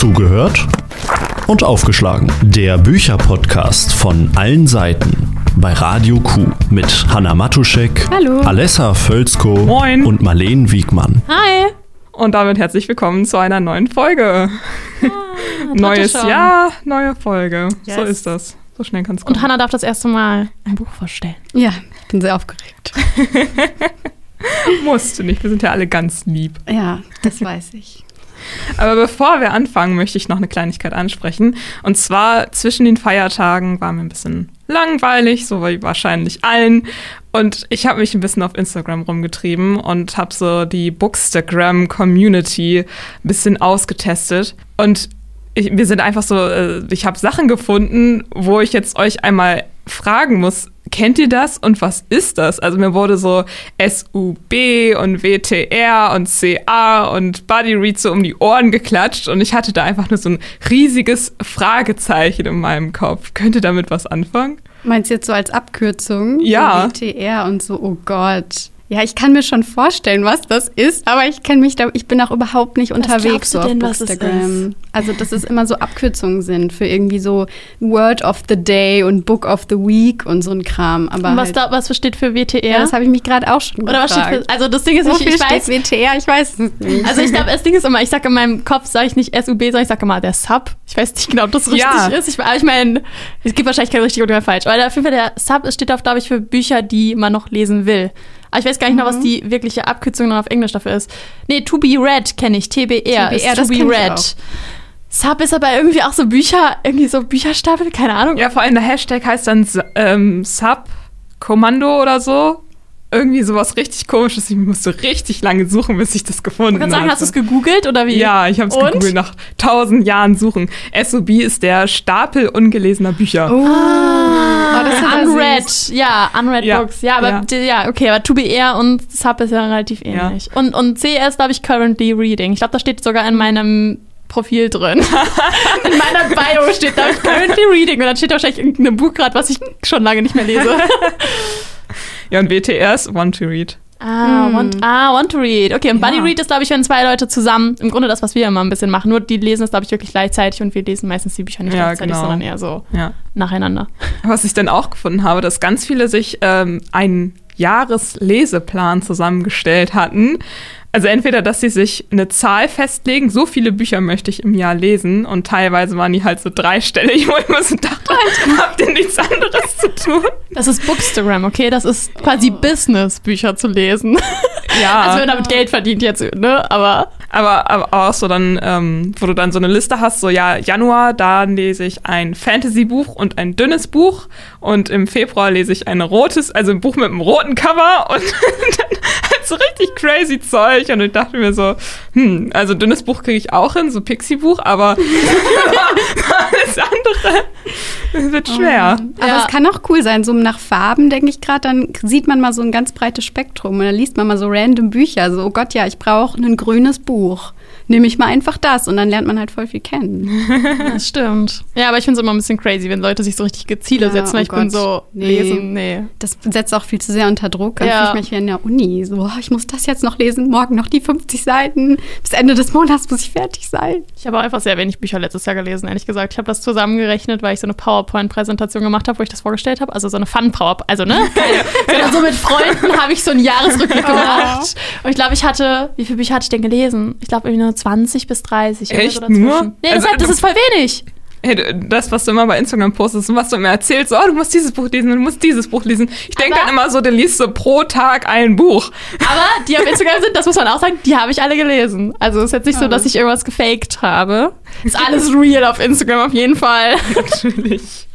Zugehört und aufgeschlagen. Der Bücherpodcast von allen Seiten bei Radio Q mit Hanna Matuschek, Hallo. Alessa Völzko Moin. und Marleen Wiegmann. Hi. Und damit herzlich willkommen zu einer neuen Folge. Ah, Neues. Jahr, neue Folge. So Yes. ist das. So schnell kann es kommen. Und Hannah darf das erste Mal ein Buch vorstellen. Ja, bin sehr aufgeregt. musste nicht, wir sind ja alle ganz lieb. Ja, das weiß ich. Aber bevor wir anfangen, möchte ich noch eine Kleinigkeit ansprechen. Und zwar zwischen den Feiertagen war mir ein bisschen langweilig, so wie wahrscheinlich allen. Und ich habe mich ein bisschen auf Instagram rumgetrieben und habe so die Bookstagram-Community ein bisschen ausgetestet. Und ich, wir sind einfach so, äh, ich habe Sachen gefunden, wo ich jetzt euch einmal fragen muss, kennt ihr das und was ist das? Also mir wurde so SUB und WTR und CA und Buddy Read so um die Ohren geklatscht und ich hatte da einfach nur so ein riesiges Fragezeichen in meinem Kopf. Könnt ihr damit was anfangen? Meinst du jetzt so als Abkürzung? Ja. So WTR und so, oh Gott. Ja, ich kann mir schon vorstellen, was das ist, aber ich kenne mich da, ich bin auch überhaupt nicht unterwegs glaubst du so auf denn, was Instagram. Also, dass es immer so Abkürzungen sind für irgendwie so Word of the Day und Book of the Week und so ein Kram. Aber Und was, halt, da, was steht für WTR? ja, das habe ich mich gerade auch schon Oder was steht gefragt. für. Also das Ding ist, ich, Wofür ich weiß. WTR? Ich weiß es nicht. Also ich glaube, das Ding ist immer, ich sage in meinem Kopf, sage ich nicht SUB, sondern ich sage immer der Sub. Ich weiß nicht genau, ob das richtig Ja. ist. Ich, aber ich meine, es gibt wahrscheinlich kein richtig oder falsch. Aber auf jeden Fall der Sub steht auf, glaube ich, für Bücher, die man noch lesen will. Aber ich weiß gar nicht noch, was die wirkliche Abkürzung dann auf Englisch dafür ist. Nee, To Be Read kenne ich. TBR, TBR, ist das To Be Read. Sub ist aber irgendwie auch so Bücher, irgendwie so Bücherstapel, keine Ahnung. Ja, vor allem der Hashtag heißt dann ähm, Sub-Kommando oder so. Irgendwie sowas richtig komisches. Ich musste richtig lange suchen, bis ich das gefunden Ich kann sagen, hatte. hast du es gegoogelt oder wie? Ja, ich habe es Und? gegoogelt nach tausend Jahren Suchen. SOB ist der Stapel ungelesener Bücher. Oh, Ah, das ist Unread, ja, Unread Ja, Books. Ja, aber ja. ja. ja, okay, aber To Be Air und Sub ist ja relativ ähnlich. Und, und C ist, glaube ich, Currently Reading. Ich glaube, das steht sogar in meinem Profil drin. in meiner Bio steht da Currently Reading und dann steht da wahrscheinlich irgendein Buch gerade, was ich schon lange nicht mehr lese. Ja, und WTR ist Want to Read. ah, Hm. want, ah, want to read. Okay, und Buddy Ja. Read ist, glaube ich, wenn zwei Leute zusammen, im Grunde das, was wir immer ein bisschen machen, nur die lesen es, glaube ich, wirklich gleichzeitig und wir lesen meistens die Bücher nicht Ja, gleichzeitig, genau. sondern eher so Ja. nacheinander. Was ich dann auch gefunden habe, dass ganz viele sich ähm, einen Jahresleseplan zusammengestellt hatten. Also entweder, dass sie sich eine Zahl festlegen, so viele Bücher möchte ich im Jahr lesen und teilweise waren die halt so dreistellig, wo ich mir so dachte, habt ihr nichts anderes zu tun? Das ist Bookstagram, okay? Das ist quasi Business, Bücher zu lesen. Ja. Also wenn man damit Geld verdient jetzt, ne? Aber Aber, aber auch so dann, ähm, wo du dann so eine Liste hast, so ja, Januar, da lese ich ein Fantasy-Buch und ein dünnes Buch und im Februar lese ich ein rotes, also ein Buch mit einem roten Cover und dann so richtig crazy Zeug und ich dachte mir so, hm, also dünnes Buch kriege ich auch hin, so Pixie-Buch, aber alles andere wird schwer. Aber Ja. es kann auch cool sein, so nach Farben, denke ich gerade, dann sieht man mal so ein ganz breites Spektrum und dann liest man mal so random Bücher, so, oh Gott, ja, ich brauche ein grünes Buch. Nehme ich mal einfach das und dann lernt man halt voll viel kennen. das stimmt. Ja, aber ich finde es immer ein bisschen crazy, wenn Leute sich so richtige Ziele Ja, setzen, oh ich bin Gott. so, Nee. lesen, nee. Das setzt auch viel zu sehr unter Druck. Dann Ja. fühle ich mich wie in der Uni. So, oh, ich muss das jetzt noch lesen, morgen noch die 50 Seiten. Bis Ende des Monats muss ich fertig sein. Ich habe einfach sehr wenig Bücher letztes Jahr gelesen, ehrlich gesagt. Ich habe das zusammengerechnet, weil ich so eine PowerPoint-Präsentation gemacht habe, wo ich das vorgestellt habe. Also so eine Fun-PowerPoint, also ne? Sondern so mit Freunden habe ich so einen Jahresrückblick gemacht. Und ich glaube, ich hatte, wie viele Bücher hatte ich denn gelesen? Ich glaube irgendwie nur 20 bis 30. irgendwas Echt? Nur? Nee, das, Also, das ist voll wenig. Hey, das, was du immer bei Instagram postest und was du immer erzählst, oh, du musst dieses Buch lesen, du musst dieses Buch lesen. Ich denke dann immer so, du liest so pro Tag ein Buch. Aber die auf Instagram sind, das muss man auch sagen, die habe ich alle gelesen. Also ist jetzt nicht so, dass ich irgendwas gefaked habe. Ist alles real auf Instagram auf jeden Fall. Natürlich.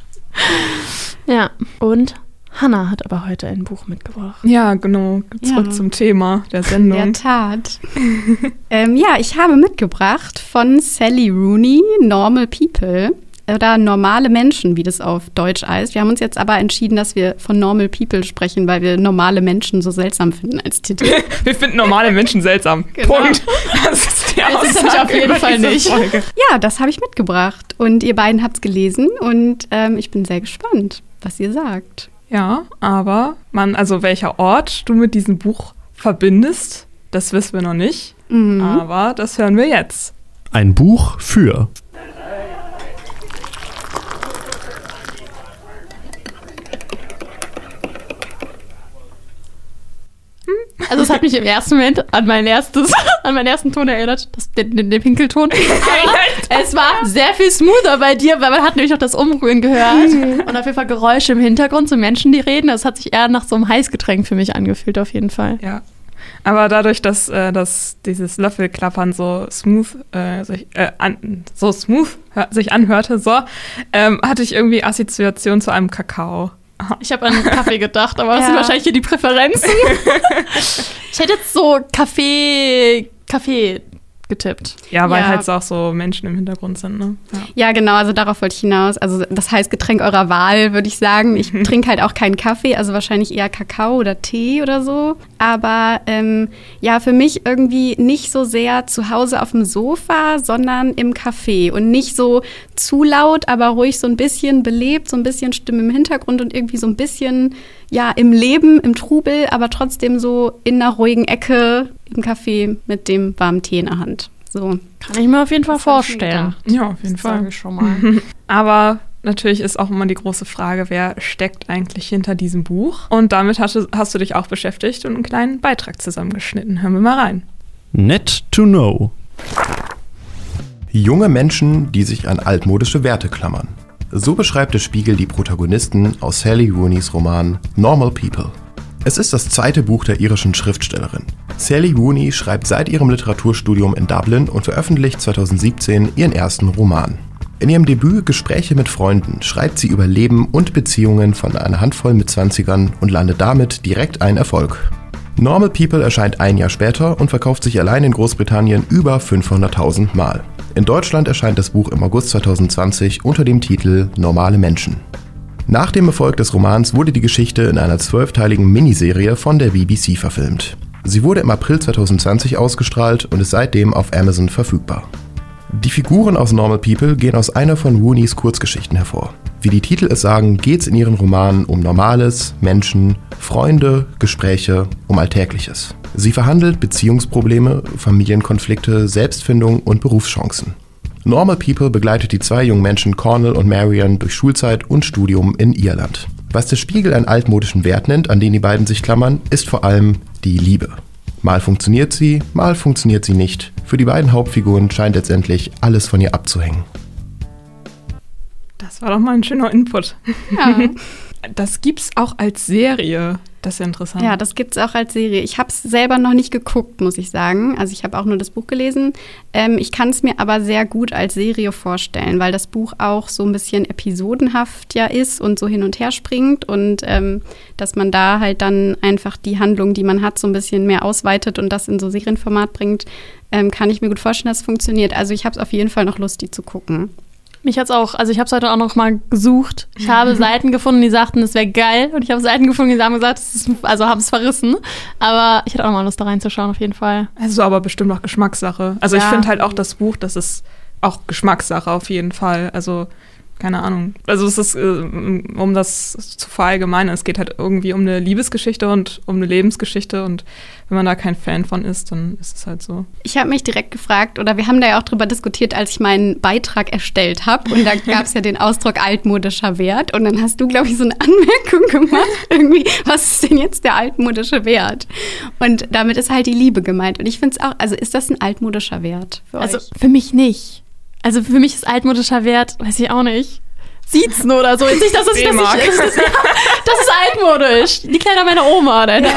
Ja. Und Hannah hat aber heute ein Buch mitgebracht. Ja, genau. Zurück Ja. zum Thema der In der Sendung. Tat. ähm, ja, ich habe mitgebracht von Sally Rooney, Normal People. Oder normale Menschen, wie das auf Deutsch heißt. Wir haben uns jetzt aber entschieden, dass wir von Normal People sprechen, weil wir normale Menschen so seltsam finden als Titel. Wir finden normale Menschen seltsam. Genau. Punkt. Das ist die Das Aussage nämlich auf jeden Fall nicht. Folge. Ja, das habe ich mitgebracht. Und ihr beiden habt es gelesen und ähm, ich bin sehr gespannt, was ihr sagt. Ja, aber man, also welcher Ort du mit diesem Buch verbindest, das wissen wir noch nicht. Mhm. Aber das hören wir jetzt. Ein Buch für Also es hat mich im ersten Moment an mein erstes, an meinen ersten Ton erinnert, das, den, den, den Pinkelton. Aber es war sehr viel smoother bei dir, weil man hat nämlich noch das Umrühren gehört und auf jeden Fall Geräusche im Hintergrund, so Menschen, die reden. Das hat sich eher nach so einem Heißgetränk für mich angefühlt, auf jeden Fall. Ja. Aber dadurch, dass, äh, dass dieses Löffelklappern so smooth, äh, sich, äh, an, so smooth sich anhörte, so, ähm, hatte ich irgendwie Assoziation zu einem Kakao. Ich habe an Kaffee gedacht, aber das ja. sind wahrscheinlich hier die Präferenzen. ich hätte jetzt so Kaffee, Kaffee getippt. Ja, weil ja. halt auch so Menschen im Hintergrund sind, ne? Ja. ja. genau, also darauf wollte ich hinaus. Also das heißt Getränk eurer Wahl, würde ich sagen. Ich mhm. trinke halt auch keinen Kaffee, also wahrscheinlich eher Kakao oder Tee oder so. Aber ähm, ja, für mich irgendwie nicht so sehr zu Hause auf dem Sofa, sondern im Café. Und nicht so zu laut, aber ruhig so ein bisschen belebt, so ein bisschen Stimme im Hintergrund und irgendwie so ein bisschen ja im Leben, im Trubel, aber trotzdem so in einer ruhigen Ecke im Café mit dem warmen Tee in der Hand. So. Kann ich mir auf jeden Fall vorstellen. Ja, auf jeden das Fall. Ich schon mal. aber natürlich ist auch immer die große Frage, wer steckt eigentlich hinter diesem Buch? Und damit hast du, hast du dich auch beschäftigt und einen kleinen Beitrag zusammengeschnitten. Hören wir mal rein. Net to know. Junge Menschen, die sich an altmodische Werte klammern. So beschreibt der Spiegel die Protagonisten aus Sally Rooneys Roman Normal People. Es ist das zweite Buch der irischen Schriftstellerin. Sally Rooney schreibt seit ihrem Literaturstudium in Dublin und veröffentlicht 2017 ihren ersten Roman. In ihrem Debüt Gespräche mit Freunden schreibt sie über Leben und Beziehungen von einer Handvoll mit 20ern und landet damit direkt einen Erfolg. Normal People erscheint ein Jahr später und verkauft sich allein in Großbritannien über 500.000 Mal. In Deutschland erscheint das Buch im August 2020 unter dem Titel Normale Menschen. Nach dem Erfolg des Romans wurde die Geschichte in einer zwölfteiligen Miniserie von der BBC verfilmt. Sie wurde im April 2020 ausgestrahlt und ist seitdem auf Amazon verfügbar. Die Figuren aus Normal People gehen aus einer von Rooneys Kurzgeschichten hervor. Wie die Titel es sagen, geht es in ihren Romanen um Normales, Menschen, Freunde, Gespräche, um Alltägliches. Sie verhandelt Beziehungsprobleme, Familienkonflikte, Selbstfindung und Berufschancen. Normal People begleitet die zwei jungen Menschen Cornell und Marion durch Schulzeit und Studium in Irland. Was der Spiegel einen altmodischen Wert nennt, an den die beiden sich klammern, ist vor allem die Liebe. Mal funktioniert sie, mal funktioniert sie nicht. Für die beiden Hauptfiguren scheint letztendlich alles von ihr abzuhängen. Das war doch mal ein schöner Input. Ja. Das gibt's auch als Serie. Das ist interessant. Ja, das gibt es auch als Serie. Ich habe es selber noch nicht geguckt, muss ich sagen. Also ich habe auch nur das Buch gelesen. Ähm, ich kann es mir aber sehr gut als Serie vorstellen, weil das Buch auch so ein bisschen episodenhaft ja ist und so hin und her springt und ähm, dass man da halt dann einfach die Handlung, die man hat, so ein bisschen mehr ausweitet und das in so Serienformat bringt, ähm, kann ich mir gut vorstellen, dass es funktioniert. Also ich habe es auf jeden Fall noch Lust, die zu gucken. Mich hat's auch, also ich habe es heute auch noch mal gesucht. Ich habe Seiten gefunden, die sagten, es wäre geil. Und ich habe Seiten gefunden, die haben gesagt, ist, also haben es verrissen. Aber ich hätte auch noch mal Lust, da reinzuschauen, auf jeden Fall. Also aber bestimmt auch Geschmackssache. Also ja. ich finde halt auch das Buch, das ist auch Geschmackssache auf jeden Fall. Also keine Ahnung. Also es ist, äh, um das zu verallgemeinern, es geht halt irgendwie um eine Liebesgeschichte und um eine Lebensgeschichte und wenn man da kein Fan von ist, dann ist es halt so. Ich habe mich direkt gefragt, oder wir haben da ja auch drüber diskutiert, als ich meinen Beitrag erstellt habe und da gab es ja den Ausdruck altmodischer Wert und dann hast du, glaube ich, so eine Anmerkung gemacht, irgendwie, was ist denn jetzt der altmodische Wert? Und damit ist halt die Liebe gemeint und ich finde es auch, also ist das ein altmodischer Wert für also, euch? Also für mich nicht. Also für mich ist altmodischer Wert, weiß ich auch nicht. Siezen oder so. Jetzt nicht, dass das, das, das, das, das ist altmodisch. Die Kleider meiner Oma. Dann. Ja.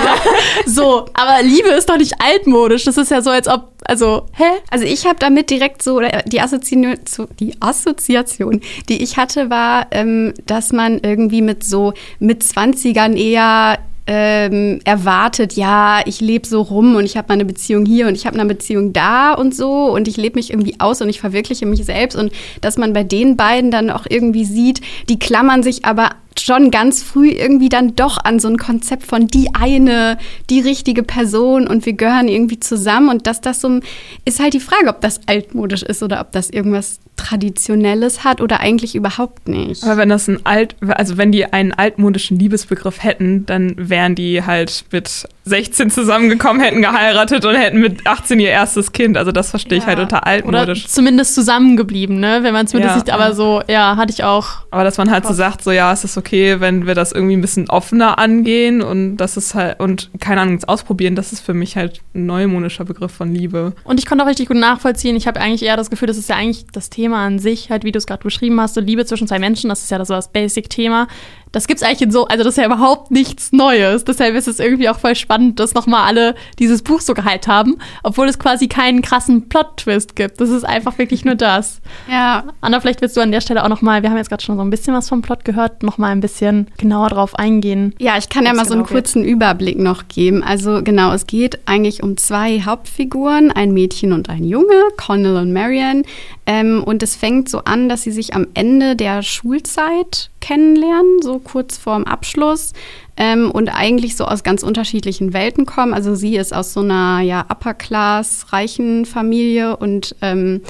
So, aber Liebe ist doch nicht altmodisch. Das ist ja so, als ob, also, hä? Also ich habe damit direkt so, die Assoziation, die Assoziation, die ich hatte, war, ähm, dass man irgendwie mit so mit 20ern eher ähm, erwartet, ja, ich lebe so rum und ich habe meine Beziehung hier und ich habe eine Beziehung da und so und ich lebe mich irgendwie aus und ich verwirkliche mich selbst und dass man bei den beiden dann auch irgendwie sieht, die klammern sich aber schon ganz früh irgendwie dann doch an so ein Konzept von die eine, die richtige Person und wir gehören irgendwie zusammen und dass das so ist halt die Frage, ob das altmodisch ist oder ob das irgendwas Traditionelles hat oder eigentlich überhaupt nicht. Aber wenn das ein alt, also wenn die einen altmodischen Liebesbegriff hätten, dann wären die halt mit 16 zusammengekommen, hätten geheiratet und hätten mit 18 ihr erstes Kind. Also das verstehe ich halt unter altmodisch. Oder zumindest zusammengeblieben, ne? Wenn man zumindest Ja. nicht, aber so, ja, hatte ich auch. Aber dass man halt so sagt, so ja, es ist okay, wenn wir das irgendwie ein bisschen offener angehen und das ist halt, und keine Ahnung, das ausprobieren, das ist für mich halt ein neumodischer Begriff von Liebe. Und ich konnte auch richtig gut nachvollziehen. Ich habe eigentlich eher das Gefühl, das ist ja eigentlich das Thema an sich, halt wie du es gerade beschrieben hast, so Liebe zwischen zwei Menschen, das ist ja so das Basic-Thema. Das gibt's eigentlich in so, also das ist ja überhaupt nichts Neues. Deshalb ist es irgendwie auch voll spannend, dass nochmal alle dieses Buch so gehypt haben, obwohl es quasi keinen krassen Plot-Twist gibt. Das ist einfach wirklich nur das. Ja, Anna, vielleicht willst du an der Stelle auch nochmal, wir haben jetzt gerade schon so ein bisschen was vom Plot gehört, nochmal ein bisschen genauer drauf eingehen. Ja, ich kann ja mal so einen genau kurzen Überblick noch geben. Also genau, es geht eigentlich um zwei Hauptfiguren, ein Mädchen und ein Junge, Connell und Marian. Ähm, und es fängt so an, dass sie sich am Ende der Schulzeit kennenlernen, so kurz vorm Abschluss. Ähm, und eigentlich so aus ganz unterschiedlichen Welten kommen. Also sie ist aus so einer ja, Upper-Class, reichen Familie und ähm,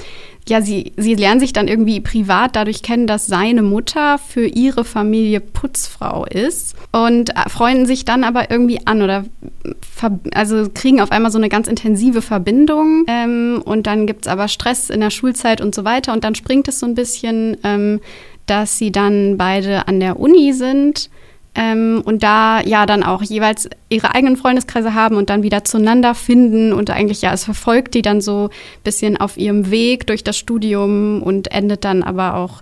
ja, sie, sie lernen sich dann irgendwie privat dadurch kennen, dass seine Mutter für ihre Familie Putzfrau ist und äh, freunden sich dann aber irgendwie an oder also kriegen auf einmal so eine ganz intensive Verbindung ähm, und dann gibt's aber Stress in der Schulzeit und so weiter und dann springt es so ein bisschen, ähm, dass sie dann beide an der Uni sind. Ähm, und da ja dann auch jeweils ihre eigenen Freundeskreise haben und dann wieder zueinander finden und eigentlich ja, es verfolgt die dann so ein bisschen auf ihrem Weg durch das Studium und endet dann aber auch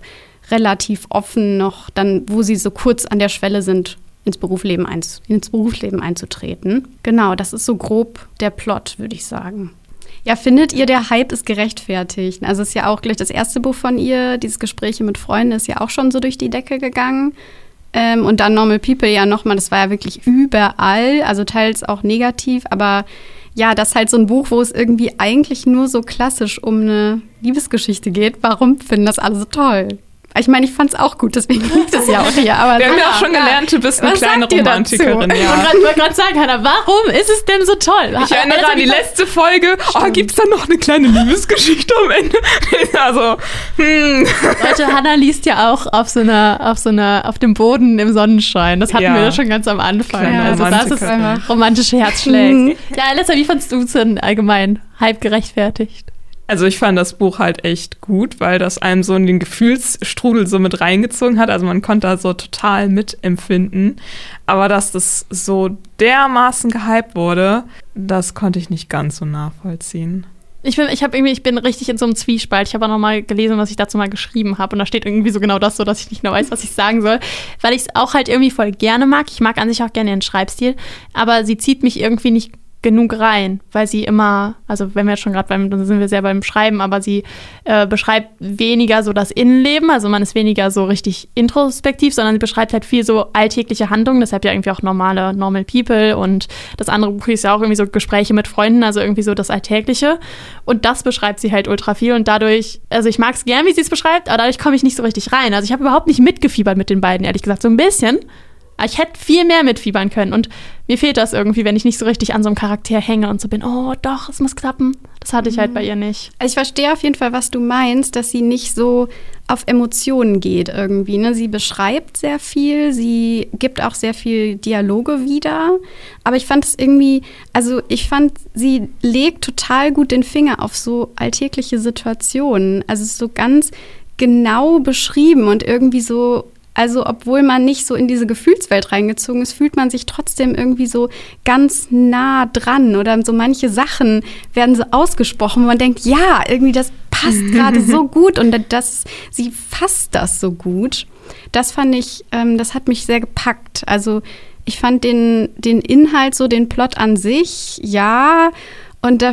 relativ offen noch dann, wo sie so kurz an der Schwelle sind, ins Berufsleben, ins Berufsleben einzutreten. Genau, das ist so grob der Plot, würde ich sagen. Ja, findet ihr, der Hype ist gerechtfertigt? Also ist ja auch gleich das erste Buch von ihr, dieses Gespräche mit Freunden ist ja auch schon so durch die Decke gegangen. Ähm, und dann Normal People ja nochmal, das war ja wirklich überall, also teils auch negativ, aber ja, das ist halt so ein Buch, wo es irgendwie eigentlich nur so klassisch um eine Liebesgeschichte geht. Warum finden das alle so toll? Ich meine, ich fand es auch gut, deswegen liegt es ja auch hier. Aber Wir haben ja auch schon gelernt, du bist eine Was kleine? Romantikerin. Ich Ja. wollte gerade sagen, Hannah, warum ist es denn so toll? Ich erinnere an die letzte Folge. Oh, gibt's da noch eine kleine Liebesgeschichte am Ende? also, hm. Leute, Hannah liest ja auch auf so einer, auf so einer, auf dem Boden im Sonnenschein. Das hatten Ja. wir ja schon ganz am Anfang. Kleine also das ist romantische Herzschläge. ja, Alessa, wie fandst du es denn allgemein? Halb gerechtfertigt? Also ich fand das Buch halt echt gut, weil das einem so in den Gefühlsstrudel so mit reingezogen hat. Also man konnte da so total mitempfinden. Aber dass das so dermaßen gehypt wurde, das konnte ich nicht ganz so nachvollziehen. Ich bin, ich irgendwie, ich bin richtig in so einem Zwiespalt. Ich habe auch noch mal gelesen, was ich dazu mal geschrieben habe, und da steht irgendwie so genau das, so dass ich nicht mehr weiß, was ich sagen soll, weil ich es auch halt irgendwie voll gerne mag. Ich mag an sich auch gerne ihren Schreibstil, aber sie zieht mich irgendwie nicht genug rein, weil sie immer, also wenn wir jetzt schon gerade beim, dann sind wir sehr beim Schreiben, aber sie äh, beschreibt weniger so das Innenleben, also man ist weniger so richtig introspektiv, sondern sie beschreibt halt viel so alltägliche Handlungen, deshalb ja irgendwie auch normale Normal People. Und das andere Buch ist ja auch irgendwie so Gespräche mit Freunden, also irgendwie so das Alltägliche. Und das beschreibt sie halt ultra viel. Und dadurch, also ich mag es gern, wie sie es beschreibt, aber dadurch komme ich nicht so richtig rein, also ich habe überhaupt nicht mitgefiebert mit den beiden, ehrlich gesagt, so ein bisschen, ich hätte viel mehr mitfiebern können und mir fehlt das irgendwie, wenn ich nicht so richtig an so einem Charakter hänge und so bin, oh doch, es muss klappen. Das hatte ich halt bei ihr nicht. Also ich verstehe auf jeden Fall, was du meinst, dass sie nicht so auf Emotionen geht irgendwie. Ne? Sie beschreibt sehr viel, sie gibt auch sehr viel Dialoge wieder. Aber ich fand es irgendwie, also ich fand, sie legt total gut den Finger auf so alltägliche Situationen. Also es ist so ganz genau beschrieben und irgendwie so also obwohl man nicht so in diese Gefühlswelt reingezogen ist, fühlt man sich trotzdem irgendwie so ganz nah dran oder so manche Sachen werden so ausgesprochen, wo man denkt, ja, irgendwie das passt gerade so gut und das, sie fasst das so gut. Das fand ich, ähm, das hat mich sehr gepackt. Also ich fand den, den Inhalt, so den Plot an sich, ja, und da,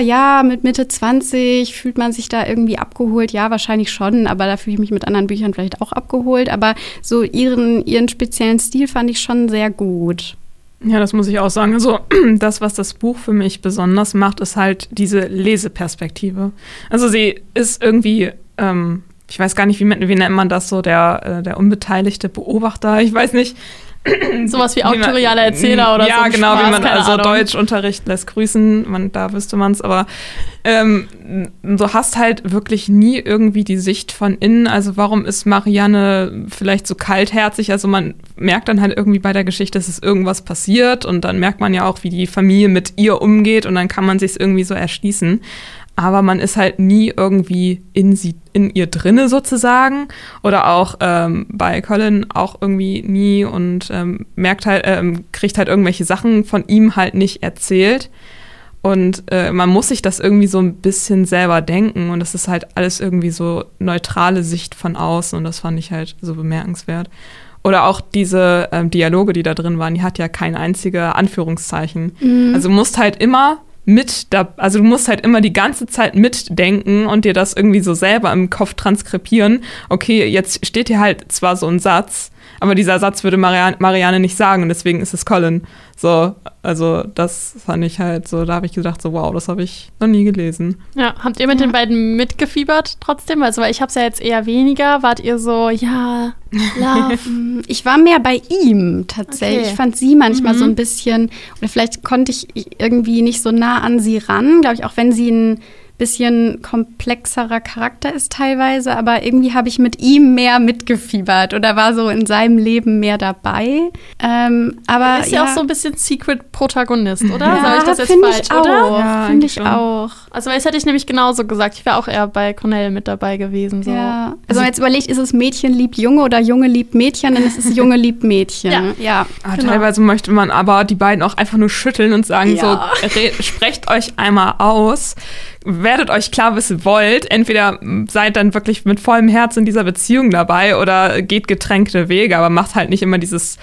ja, mit Mitte 20 fühlt man sich da irgendwie abgeholt. Ja, wahrscheinlich schon, aber da fühle ich mich mit anderen Büchern vielleicht auch abgeholt. Aber so ihren, ihren speziellen Stil fand ich schon sehr gut. Ja, das muss ich auch sagen. Also das, was das Buch für mich besonders macht, ist halt diese Leseperspektive. Also sie ist irgendwie, ähm, ich weiß gar nicht, wie, wie nennt man das so, der, äh, der unbeteiligte Beobachter. Ich weiß nicht. Sowas wie autoriale Erzähler oder ja, so. Ja, genau, Spaß, wie man also Ahnung. Deutschunterricht lässt grüßen, man, da wüsste man es, aber ähm, du hast halt wirklich nie irgendwie die Sicht von innen. Also warum ist Marianne vielleicht so kaltherzig? Also man merkt dann halt irgendwie bei der Geschichte, dass es irgendwas passiert und dann merkt man ja auch, wie die Familie mit ihr umgeht und dann kann man sich irgendwie so erschließen aber man ist halt nie irgendwie in sie, in ihr drinne sozusagen. Oder auch ähm, bei Colin auch irgendwie nie und ähm, merkt halt, ähm, kriegt halt irgendwelche Sachen von ihm halt nicht erzählt. Und äh, man muss sich das irgendwie so ein bisschen selber denken. Und das ist halt alles irgendwie so neutrale Sicht von außen. Und das fand ich halt so bemerkenswert. Oder auch diese ähm, Dialoge, die da drin waren, die hat ja kein einziger Anführungszeichen. Mhm. Also musst halt immer mit da, also du musst halt immer die ganze Zeit mitdenken und dir das irgendwie so selber im Kopf transkribieren. Okay, jetzt steht hier halt zwar so ein Satz, aber dieser Satz würde Marianne, Marianne nicht sagen und deswegen ist es Colin. So, also das fand ich halt so, da habe ich gedacht, so wow, das habe ich noch nie gelesen. Ja, habt ihr mit ja. den beiden mitgefiebert trotzdem? Also, weil ich habe es ja jetzt eher weniger. Wart ihr so, ja, love? ich war mehr bei ihm tatsächlich. Okay. Ich fand sie manchmal mhm. so ein bisschen, oder vielleicht konnte ich irgendwie nicht so nah an sie ran, glaube ich, auch wenn sie ein bisschen komplexerer Charakter ist teilweise, aber irgendwie habe ich mit ihm mehr mitgefiebert oder war so in seinem Leben mehr dabei. Ähm, aber er ist ja, ja, auch so ein bisschen Secret-Protagonist, oder? Ja, Sag ich das jetzt falsch, ich auch. oder? Ja, finde ich auch. Also das hätte ich nämlich genauso gesagt. Ich wäre auch eher bei Cornell mit dabei gewesen. So. Ja. Also, also jetzt überlegt, ist es Mädchen liebt Junge oder Junge liebt Mädchen? Dann ist es Junge liebt Mädchen. ja. ja. Ah, genau. Teilweise möchte man aber die beiden auch einfach nur schütteln und sagen so, sprecht euch einmal aus werdet euch klar, was ihr wollt. Entweder seid dann wirklich mit vollem Herz in dieser Beziehung dabei oder geht getränkte Wege, aber macht halt nicht immer dieses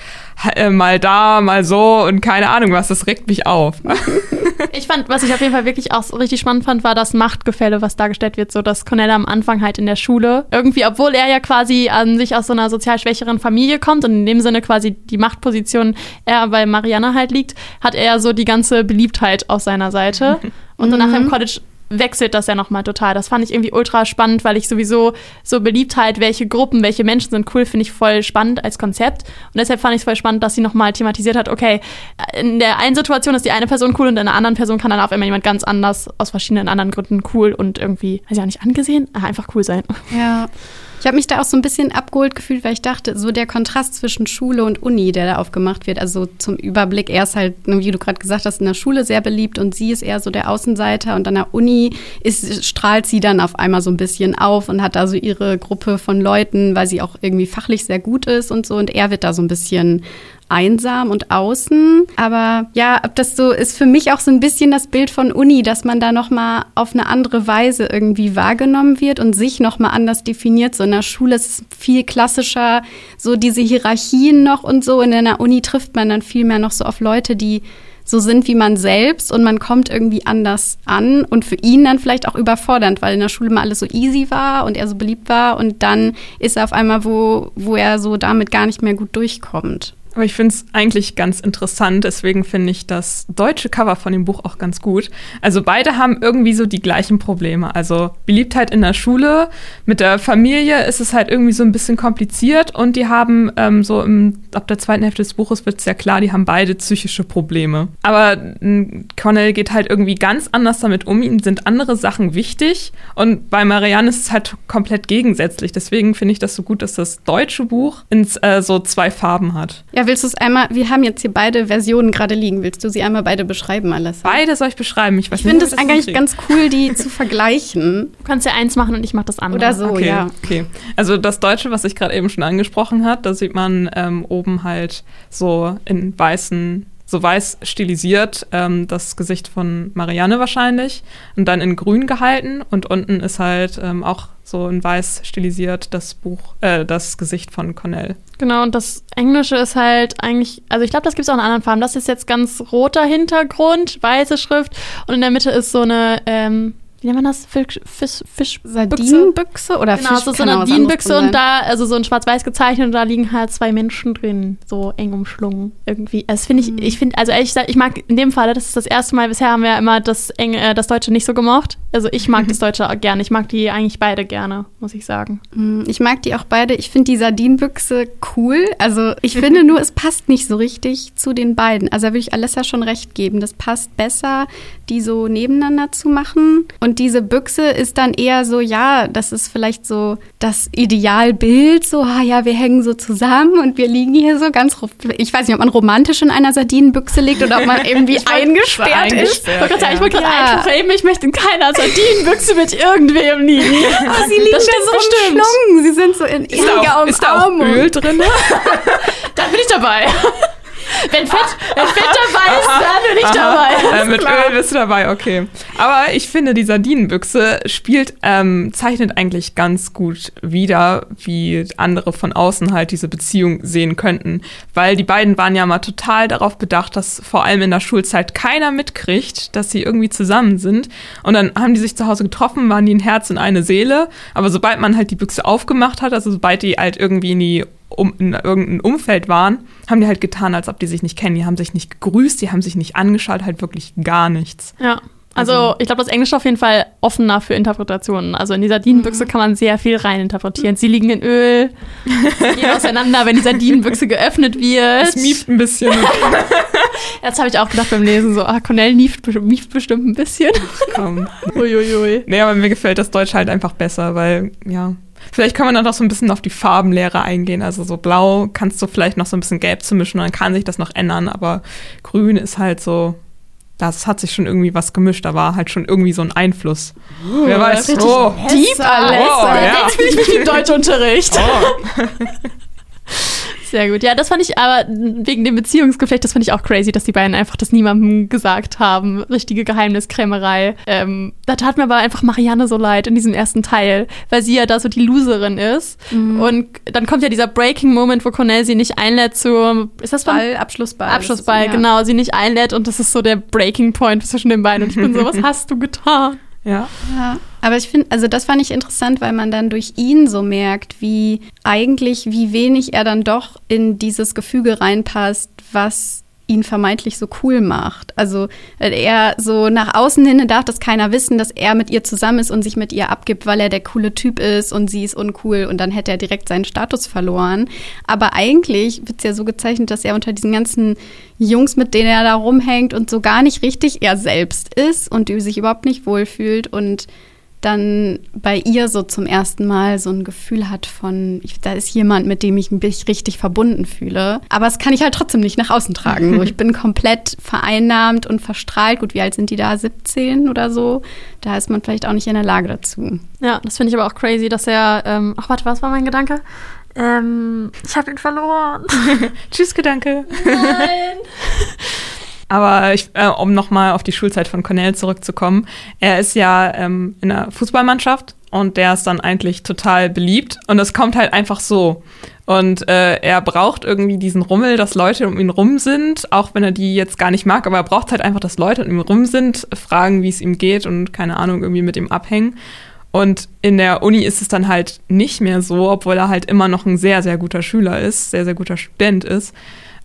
äh, mal da, mal so und keine Ahnung was. Das regt mich auf. ich fand, was ich auf jeden Fall wirklich auch so richtig spannend fand, war das Machtgefälle, was dargestellt wird, so dass Cornelia am Anfang halt in der Schule irgendwie, obwohl er ja quasi an sich aus so einer sozial schwächeren Familie kommt und in dem Sinne quasi die Machtposition er bei Marianne halt liegt, hat er so die ganze Beliebtheit auf seiner Seite. Und danach mhm. im College wechselt das ja nochmal total. Das fand ich irgendwie ultra spannend, weil ich sowieso so Beliebtheit, welche Gruppen, welche Menschen sind cool, finde ich voll spannend als Konzept. Und deshalb fand ich es voll spannend, dass sie nochmal thematisiert hat, okay, in der einen Situation ist die eine Person cool und in der anderen Person kann dann auf einmal jemand ganz anders aus verschiedenen anderen Gründen cool und irgendwie, weiß ich auch nicht, angesehen, einfach cool sein. Ja. Ich habe mich da auch so ein bisschen abgeholt gefühlt, weil ich dachte, so der Kontrast zwischen Schule und Uni, der da aufgemacht wird, also zum Überblick, er ist halt, wie du gerade gesagt hast, in der Schule sehr beliebt und sie ist eher so der Außenseiter und an der Uni ist, strahlt sie dann auf einmal so ein bisschen auf und hat da so ihre Gruppe von Leuten, weil sie auch irgendwie fachlich sehr gut ist und so und er wird da so ein bisschen einsam und außen. Aber ja, ob das so ist für mich auch so ein bisschen das Bild von Uni, dass man da noch mal auf eine andere Weise irgendwie wahrgenommen wird und sich noch mal anders definiert. So in der Schule ist es viel klassischer, so diese Hierarchien noch und so. In einer Uni trifft man dann viel mehr noch so auf Leute, die so sind wie man selbst und man kommt irgendwie anders an und für ihn dann vielleicht auch überfordernd, weil in der Schule mal alles so easy war und er so beliebt war und dann ist er auf einmal, wo, wo er so damit gar nicht mehr gut durchkommt. Aber ich finde es eigentlich ganz interessant, deswegen finde ich das deutsche Cover von dem Buch auch ganz gut. Also beide haben irgendwie so die gleichen Probleme. Also Beliebtheit in der Schule, mit der Familie ist es halt irgendwie so ein bisschen kompliziert und die haben ähm, so im, ab der zweiten Hälfte des Buches wird es ja klar, die haben beide psychische Probleme. Aber äh, Cornell geht halt irgendwie ganz anders damit um, ihm sind andere Sachen wichtig und bei Marianne ist es halt komplett gegensätzlich. Deswegen finde ich das so gut, dass das deutsche Buch ins, äh, so zwei Farben hat. Ja, willst du es einmal, wir haben jetzt hier beide Versionen gerade liegen. Willst du sie einmal beide beschreiben, Alessa? Beide soll ich beschreiben. Ich, ich finde es eigentlich ganz cool, die zu vergleichen. Du kannst ja eins machen und ich mache das andere. Oder so, okay, ja. Okay. Also das Deutsche, was ich gerade eben schon angesprochen habe, da sieht man ähm, oben halt so in weißen so weiß stilisiert, ähm, das Gesicht von Marianne wahrscheinlich und dann in grün gehalten und unten ist halt ähm, auch so in weiß stilisiert das Buch, äh, das Gesicht von Cornell. Genau, und das Englische ist halt eigentlich, also ich glaube, das gibt es auch in anderen Farben. Das ist jetzt ganz roter Hintergrund, weiße Schrift und in der Mitte ist so eine ähm, wie nennt man das? Fisch, Fisch, Fischbüchse? Sardinenbüchse oder Genau, Fisch so, kann eine Sardinenbüchse und da, also so in schwarz-weiß gezeichnet und da liegen halt zwei Menschen drin, so eng umschlungen irgendwie. Das finde ich, ich finde, also ehrlich gesagt, ich mag in dem Fall, das ist das erste Mal, bisher haben wir ja immer das, Eng, äh, das Deutsche nicht so gemocht. Also ich mag das Deutsche auch gerne, ich mag die eigentlich beide gerne, muss ich sagen. Mm, Ich mag die auch beide. Ich finde die Sardinenbüchse cool. Also ich finde nur, es passt nicht so richtig zu den beiden. Also da würde ich Alessa schon recht geben. Das passt besser, die so nebeneinander zu machen. Und diese Büchse ist dann eher so, ja, das ist vielleicht so das Idealbild. So, ah ja, wir hängen so zusammen und wir liegen hier so ganz, ich weiß nicht, ob man romantisch in einer Sardinenbüchse liegt oder ob man irgendwie eingesperrt ist. Ich wollte gerade sagen, ich wollte gerade Ja. einfach eben, ich möchte in keiner Sardinenbüchse mit irgendwem liegen. Aber sie liegen das stimmt so bestimmt. umschlungen. Sie sind so in Ist da inniger auch, ist da auch Umarmung. Öl drin? Dann bin ich dabei. Wenn Fett, wenn Fett dabei ist, dann bin ich dabei. Äh, mit Öl bist du dabei, okay. Aber ich finde, die Sardinenbüchse spielt, ähm, zeichnet eigentlich ganz gut wider, wie andere von außen halt diese Beziehung sehen könnten. Weil die beiden waren ja mal total darauf bedacht, dass vor allem in der Schulzeit keiner mitkriegt, dass sie irgendwie zusammen sind. Und dann haben die sich zu Hause getroffen, waren die ein Herz und eine Seele. Aber sobald man halt die Büchse aufgemacht hat, also sobald die halt irgendwie in die um, in irgendein Umfeld waren, haben die halt getan, als ob die sich nicht kennen. Die haben sich nicht gegrüßt, die haben sich nicht angeschaut, halt wirklich gar nichts. Ja. Also ich glaube, das Englische auf jeden Fall offener für Interpretationen. Also in die Sardinenbüchse kann man sehr viel reininterpretieren. Sie liegen in Öl, gehen auseinander, wenn die Sardinenbüchse geöffnet wird. Es mieft ein bisschen. Jetzt habe ich auch gedacht beim Lesen so, ah, Cornell mieft, mieft bestimmt ein bisschen. Komm. Uiuiui. Nee, aber mir gefällt das Deutsch halt einfach besser, weil, ja. Vielleicht kann man dann auch so ein bisschen auf die Farbenlehre eingehen. Also so blau kannst du vielleicht noch so ein bisschen gelb zu mischen und dann kann sich das noch ändern, aber grün ist halt so, das hat sich schon irgendwie was gemischt. Da war halt schon irgendwie so ein Einfluss. Wer weiß. Oh. Deep, Alessa. Oh, ja. Jetzt fühle ich mich im Deutschunterricht. Sehr gut. Ja, das fand ich aber wegen dem Beziehungsgeflecht, das fand ich auch crazy, dass die beiden einfach das niemandem gesagt haben. Richtige Geheimniskrämerei. Ähm, da tat mir aber einfach Marianne so leid in diesem ersten Teil, weil sie ja da so die Loserin ist. Und dann kommt ja dieser Breaking-Moment, wo Cornell sie nicht einlädt zu, ist das Ball, Abschlussball. Abschlussball, ja. genau, sie nicht einlädt und das ist so der Breaking Point zwischen den beiden. Und ich bin so, was hast du getan? Ja. Ja, aber ich finde, also das fand ich interessant, weil man dann durch ihn so merkt, wie eigentlich, wie wenig er dann doch in dieses Gefüge reinpasst, was ihn vermeintlich so cool macht. Also er so nach außen hin darf das keiner wissen, dass er mit ihr zusammen ist und sich mit ihr abgibt, weil er der coole Typ ist und sie ist uncool und dann hätte er direkt seinen Status verloren. Aber eigentlich wird es ja so gezeichnet, dass er unter diesen ganzen Jungs, mit denen er da rumhängt und so gar nicht richtig er selbst ist und die sich überhaupt nicht wohlfühlt und dann bei ihr so zum ersten Mal so ein Gefühl hat von, ich, da ist jemand, mit dem ich mich richtig verbunden fühle. Aber das kann ich halt trotzdem nicht nach außen tragen. So, ich bin komplett vereinnahmt und verstrahlt. Gut, wie alt sind die da? 17 oder so? Da ist man vielleicht auch nicht in der Lage dazu. Ja, das finde ich aber auch crazy, dass er. Ähm, ach, warte, was war mein Gedanke? Ähm, ich habe ihn verloren. Tschüss, Gedanke. Nein. Aber ich, äh, um nochmal auf die Schulzeit von Cornell zurückzukommen, er ist ja ähm, in der Fußballmannschaft und der ist dann eigentlich total beliebt und es kommt halt einfach so. Und äh, er braucht irgendwie diesen Rummel, dass Leute um ihn rum sind, auch wenn er die jetzt gar nicht mag, aber er braucht halt einfach, dass Leute um ihn rum sind, fragen, wie es ihm geht und keine Ahnung, irgendwie mit ihm abhängen. Und in der Uni ist es dann halt nicht mehr so, obwohl er halt immer noch ein sehr, sehr guter Schüler ist, sehr, sehr guter Student ist.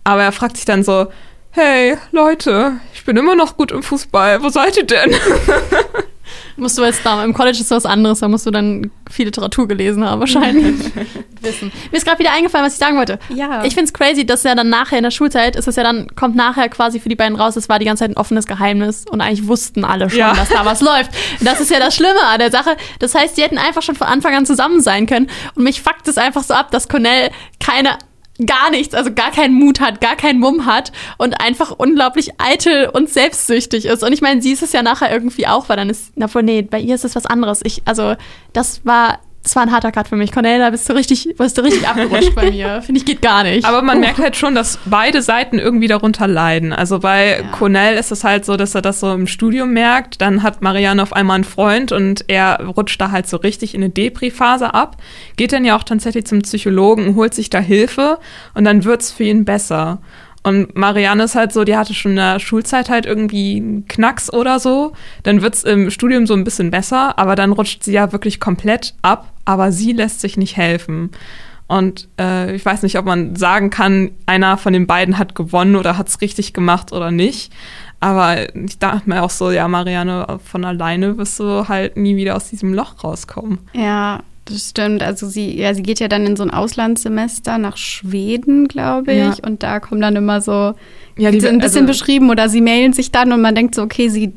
Aber er fragt sich dann so, hey Leute, ich bin immer noch gut im Fußball, wo seid ihr denn? Musst du jetzt da, im College ist was anderes, da musst du dann viel Literatur gelesen haben, wahrscheinlich. Wissen. Mir ist gerade wieder eingefallen, was ich sagen wollte. Ja. Ich finde es crazy, dass ja dann nachher in der Schulzeit ist es ja dann, kommt nachher quasi für die beiden raus, es war die ganze Zeit ein offenes Geheimnis und eigentlich wussten alle schon, Ja. dass da was läuft. Das ist ja das Schlimme an der Sache. Das heißt, die hätten einfach schon von Anfang an zusammen sein können. Und mich fuckt es einfach so ab, dass Cornell keine gar nichts, also gar keinen Mut hat, gar keinen Mumm hat und einfach unglaublich eitel und selbstsüchtig ist. Und ich meine, sie ist es ja nachher irgendwie auch, weil dann ist, na nee, bei ihr ist es was anderes. Ich, also, das war, das war ein harter Cut für mich. Cornelia, da bist du richtig, bist du richtig abgerutscht bei mir. Finde ich, geht gar nicht. Aber man merkt halt schon, dass beide Seiten irgendwie darunter leiden. Also bei Ja. Cornell ist es halt so, dass er das so im Studium merkt. Dann hat Marianne auf einmal einen Freund und er rutscht da halt so richtig in eine Depri-Phase ab. Geht dann ja auch tatsächlich zum Psychologen und holt sich da Hilfe und dann wird's für ihn besser. Und Marianne ist halt so, die hatte schon in der Schulzeit halt irgendwie einen Knacks oder so. Dann wird es im Studium so ein bisschen besser, aber dann rutscht sie ja wirklich komplett ab. Aber sie lässt sich nicht helfen. Und äh, ich weiß nicht, ob man sagen kann, einer von den beiden hat gewonnen oder hat es richtig gemacht oder nicht. Aber ich dachte mir auch so, ja, Marianne, von alleine wirst du halt nie wieder aus diesem Loch rauskommen. Ja, das stimmt. Also sie, ja, sie geht ja dann in so ein Auslandssemester nach Schweden, glaube ich. Ja. Und da kommen dann immer so ja, die, ein bisschen also, beschrieben oder sie mailen sich dann und man denkt so, okay, sie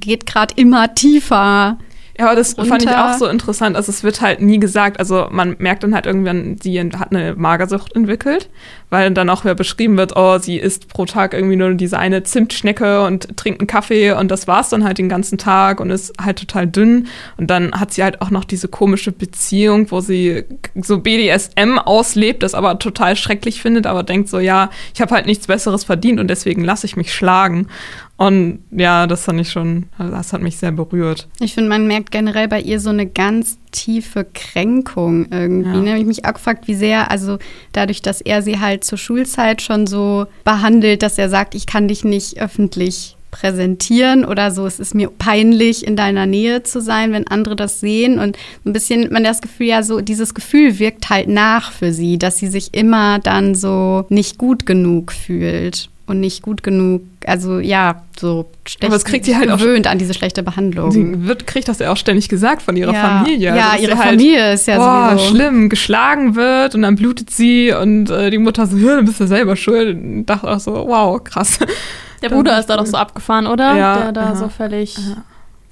geht gerade immer tiefer ja, aber das runter. fand ich auch so interessant. Also es wird halt nie gesagt. Also man merkt dann halt irgendwann, sie hat eine Magersucht entwickelt, weil dann auch wieder beschrieben wird, oh, sie isst pro Tag irgendwie nur diese eine Zimtschnecke und trinkt einen Kaffee und das war's dann halt den ganzen Tag und ist halt total dünn. Und dann hat sie halt auch noch diese komische Beziehung, wo sie so BDSM auslebt, das aber total schrecklich findet, aber denkt so, ja, ich habe halt nichts Besseres verdient und deswegen lasse ich mich schlagen. Und ja, das fand ich schon, das hat mich sehr berührt. Ich finde, man merkt generell bei ihr so eine ganz tiefe Kränkung irgendwie. Ja. Ne? Ich mich auch gefragt, wie sehr, also dadurch, dass er sie halt zur Schulzeit schon so behandelt, dass er sagt, ich kann dich nicht öffentlich präsentieren oder so. Es ist mir peinlich, in deiner Nähe zu sein, wenn andere das sehen. Und ein bisschen, man das Gefühl, ja, so dieses Gefühl wirkt halt nach für sie, dass sie sich immer dann so nicht gut genug fühlt und nicht gut genug, also ja, so Aber das kriegt sie halt gewöhnt auch, an diese schlechte Behandlung. Sie wird, kriegt das ja auch ständig gesagt von ihrer ja. Familie. Ja, also, ihre halt, Familie ist ja boah, sowieso schlimm, geschlagen wird und dann blutet sie und äh, die Mutter so, ja, du bist ja selber schuld. Und dachte auch so, wow, krass. Der Bruder ist da doch so abgefahren, oder? Ja, Der da aha. so völlig aha.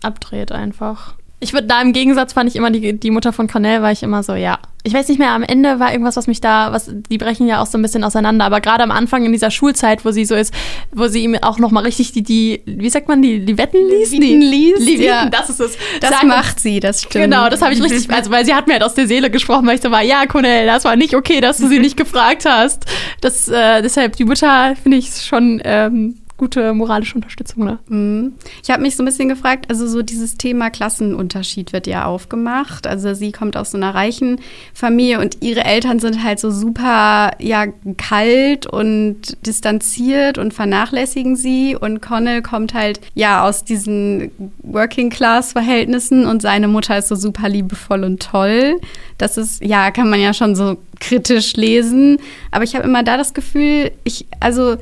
abdreht einfach. Ich würde da im Gegensatz fand ich immer die, die Mutter von Cornell, war ich immer so, ja. Ich weiß nicht mehr, am Ende war irgendwas, was mich da, was, die brechen ja auch so ein bisschen auseinander, aber gerade am Anfang in dieser Schulzeit, wo sie so ist, wo sie ihm auch nochmal richtig die, die, wie sagt man, die, die Wetten liest? Leviten liest? Leviten, ja. das ist es. Das Sagen, macht sie, das stimmt. Genau, das habe ich richtig, also weil sie hat mir halt aus der Seele gesprochen, weil ich so war, ja, Cornell, das war nicht okay, dass du sie nicht gefragt hast. Das, äh, deshalb, die Mutter finde ich schon, ähm, gute moralische Unterstützung. Ne? Mhm. Ich habe mich so ein bisschen gefragt, also so dieses Thema Klassenunterschied wird ja aufgemacht. Also sie kommt aus so einer reichen Familie und ihre Eltern sind halt so super ja kalt und distanziert und vernachlässigen sie und Connell kommt halt ja aus diesen Working Class Verhältnissen und seine Mutter ist so super liebevoll und toll. Das ist ja kann man ja schon so kritisch lesen, aber ich habe immer da das Gefühl, ich also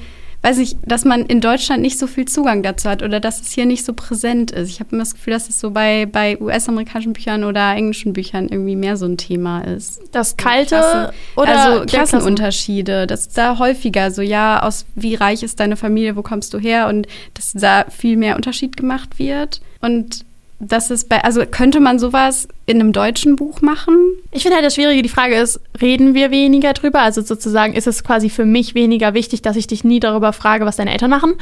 weiß ich, dass man in Deutschland nicht so viel Zugang dazu hat oder dass es hier nicht so präsent ist. Ich habe immer das Gefühl, dass es so bei, bei US-amerikanischen Büchern oder englischen Büchern irgendwie mehr so ein Thema ist. Das kalte Klassen, oder also Klassenunterschiede, das ist da häufiger so, ja, aus wie reich ist deine Familie, wo kommst du her und dass da viel mehr Unterschied gemacht wird. Und das ist bei, also könnte man sowas in einem deutschen Buch machen? Ich finde halt das Schwierige, die Frage ist, reden wir weniger drüber? Also sozusagen, ist es quasi für mich weniger wichtig, dass ich dich nie darüber frage, was deine Eltern machen?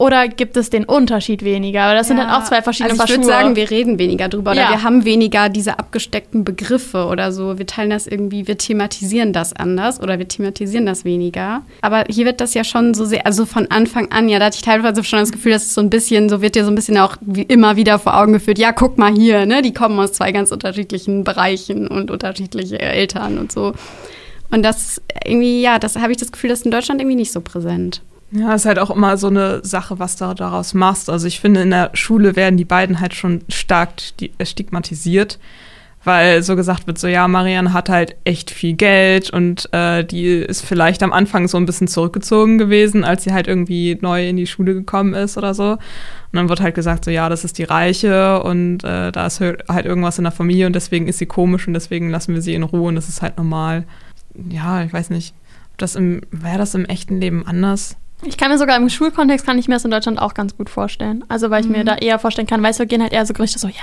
Oder gibt es den Unterschied weniger? Aber das ja. sind halt auch zwei verschiedene also ich würde sagen, wir reden weniger drüber oder ja. wir haben weniger diese abgesteckten Begriffe oder so. Wir teilen das irgendwie, wir thematisieren das anders oder wir thematisieren das weniger. Aber hier wird das ja schon so sehr, also von Anfang an, ja, da hatte ich teilweise schon das Gefühl, dass es so ein bisschen, so wird dir so ein bisschen auch wie immer wieder vor Augen geführt, ja, guck mal hier, ne, die kommen aus zwei ganz unterschiedlichen Bereichen und unterschiedliche Eltern und so. Und das irgendwie, ja, das habe ich das Gefühl, das ist in Deutschland irgendwie nicht so präsent. Ja, ist halt auch immer so eine Sache, was du daraus machst. Also ich finde, in der Schule werden die beiden halt schon stark äh, stigmatisiert, weil so gesagt wird, so ja, Marianne hat halt echt viel Geld und äh, die ist vielleicht am Anfang so ein bisschen zurückgezogen gewesen, als sie halt irgendwie neu in die Schule gekommen ist oder so. Und dann wird halt gesagt, so ja, das ist die Reiche und äh, da ist halt irgendwas in der Familie und deswegen ist sie komisch und deswegen lassen wir sie in Ruhe und das ist halt normal. Ja, ich weiß nicht. Das wäre das im echten Leben anders? Ich kann mir sogar im Schulkontext kann ich mir das in Deutschland auch ganz gut vorstellen. Also weil ich mhm. mir da eher vorstellen kann, weißt du, gehen halt eher so Gerichte so, ja,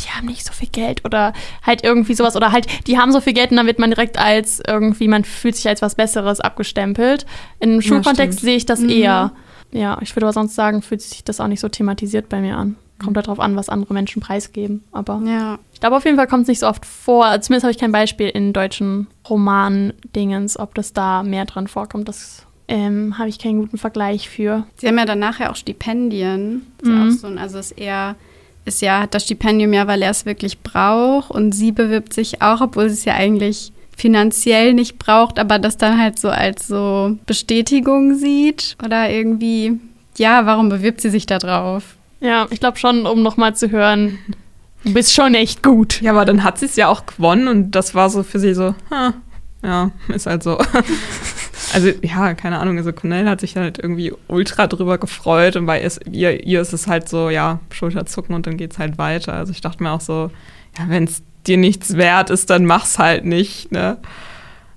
die haben nicht so viel Geld oder halt irgendwie sowas oder halt, die haben so viel Geld und dann wird man direkt als irgendwie, man fühlt sich als was Besseres abgestempelt. Im Schulkontext ja, sehe ich das mhm. eher. Ja, ich würde aber sonst sagen, fühlt sich das auch nicht so thematisiert bei mir an. Kommt halt darauf an, was andere Menschen preisgeben. Aber ja. ich glaube, auf jeden Fall kommt es nicht so oft vor. Zumindest habe ich kein Beispiel in deutschen Roman-Dingens, ob das da mehr drin vorkommt. Das ähm, habe ich keinen guten Vergleich für. Sie haben ja dann nachher auch Stipendien. Ist mhm. ja auch so ein, also ist er ist ja, hat das Stipendium ja, weil er es wirklich braucht und sie bewirbt sich auch, obwohl sie es ja eigentlich finanziell nicht braucht, aber das dann halt so als so Bestätigung sieht oder irgendwie, ja, warum bewirbt sie sich da drauf? Ja, ich glaube schon, um nochmal zu hören, du bist schon echt gut. Ja, aber dann hat sie es ja auch gewonnen und das war so für sie so, hm, ja, ist halt so. also, ja, keine Ahnung, also Cornell hat sich halt irgendwie ultra drüber gefreut und bei ihr, ihr ist es halt so, ja, Schulterzucken und dann geht es halt weiter. Also ich dachte mir auch so, ja, wenn es dir nichts wert ist, dann mach's halt nicht, ne?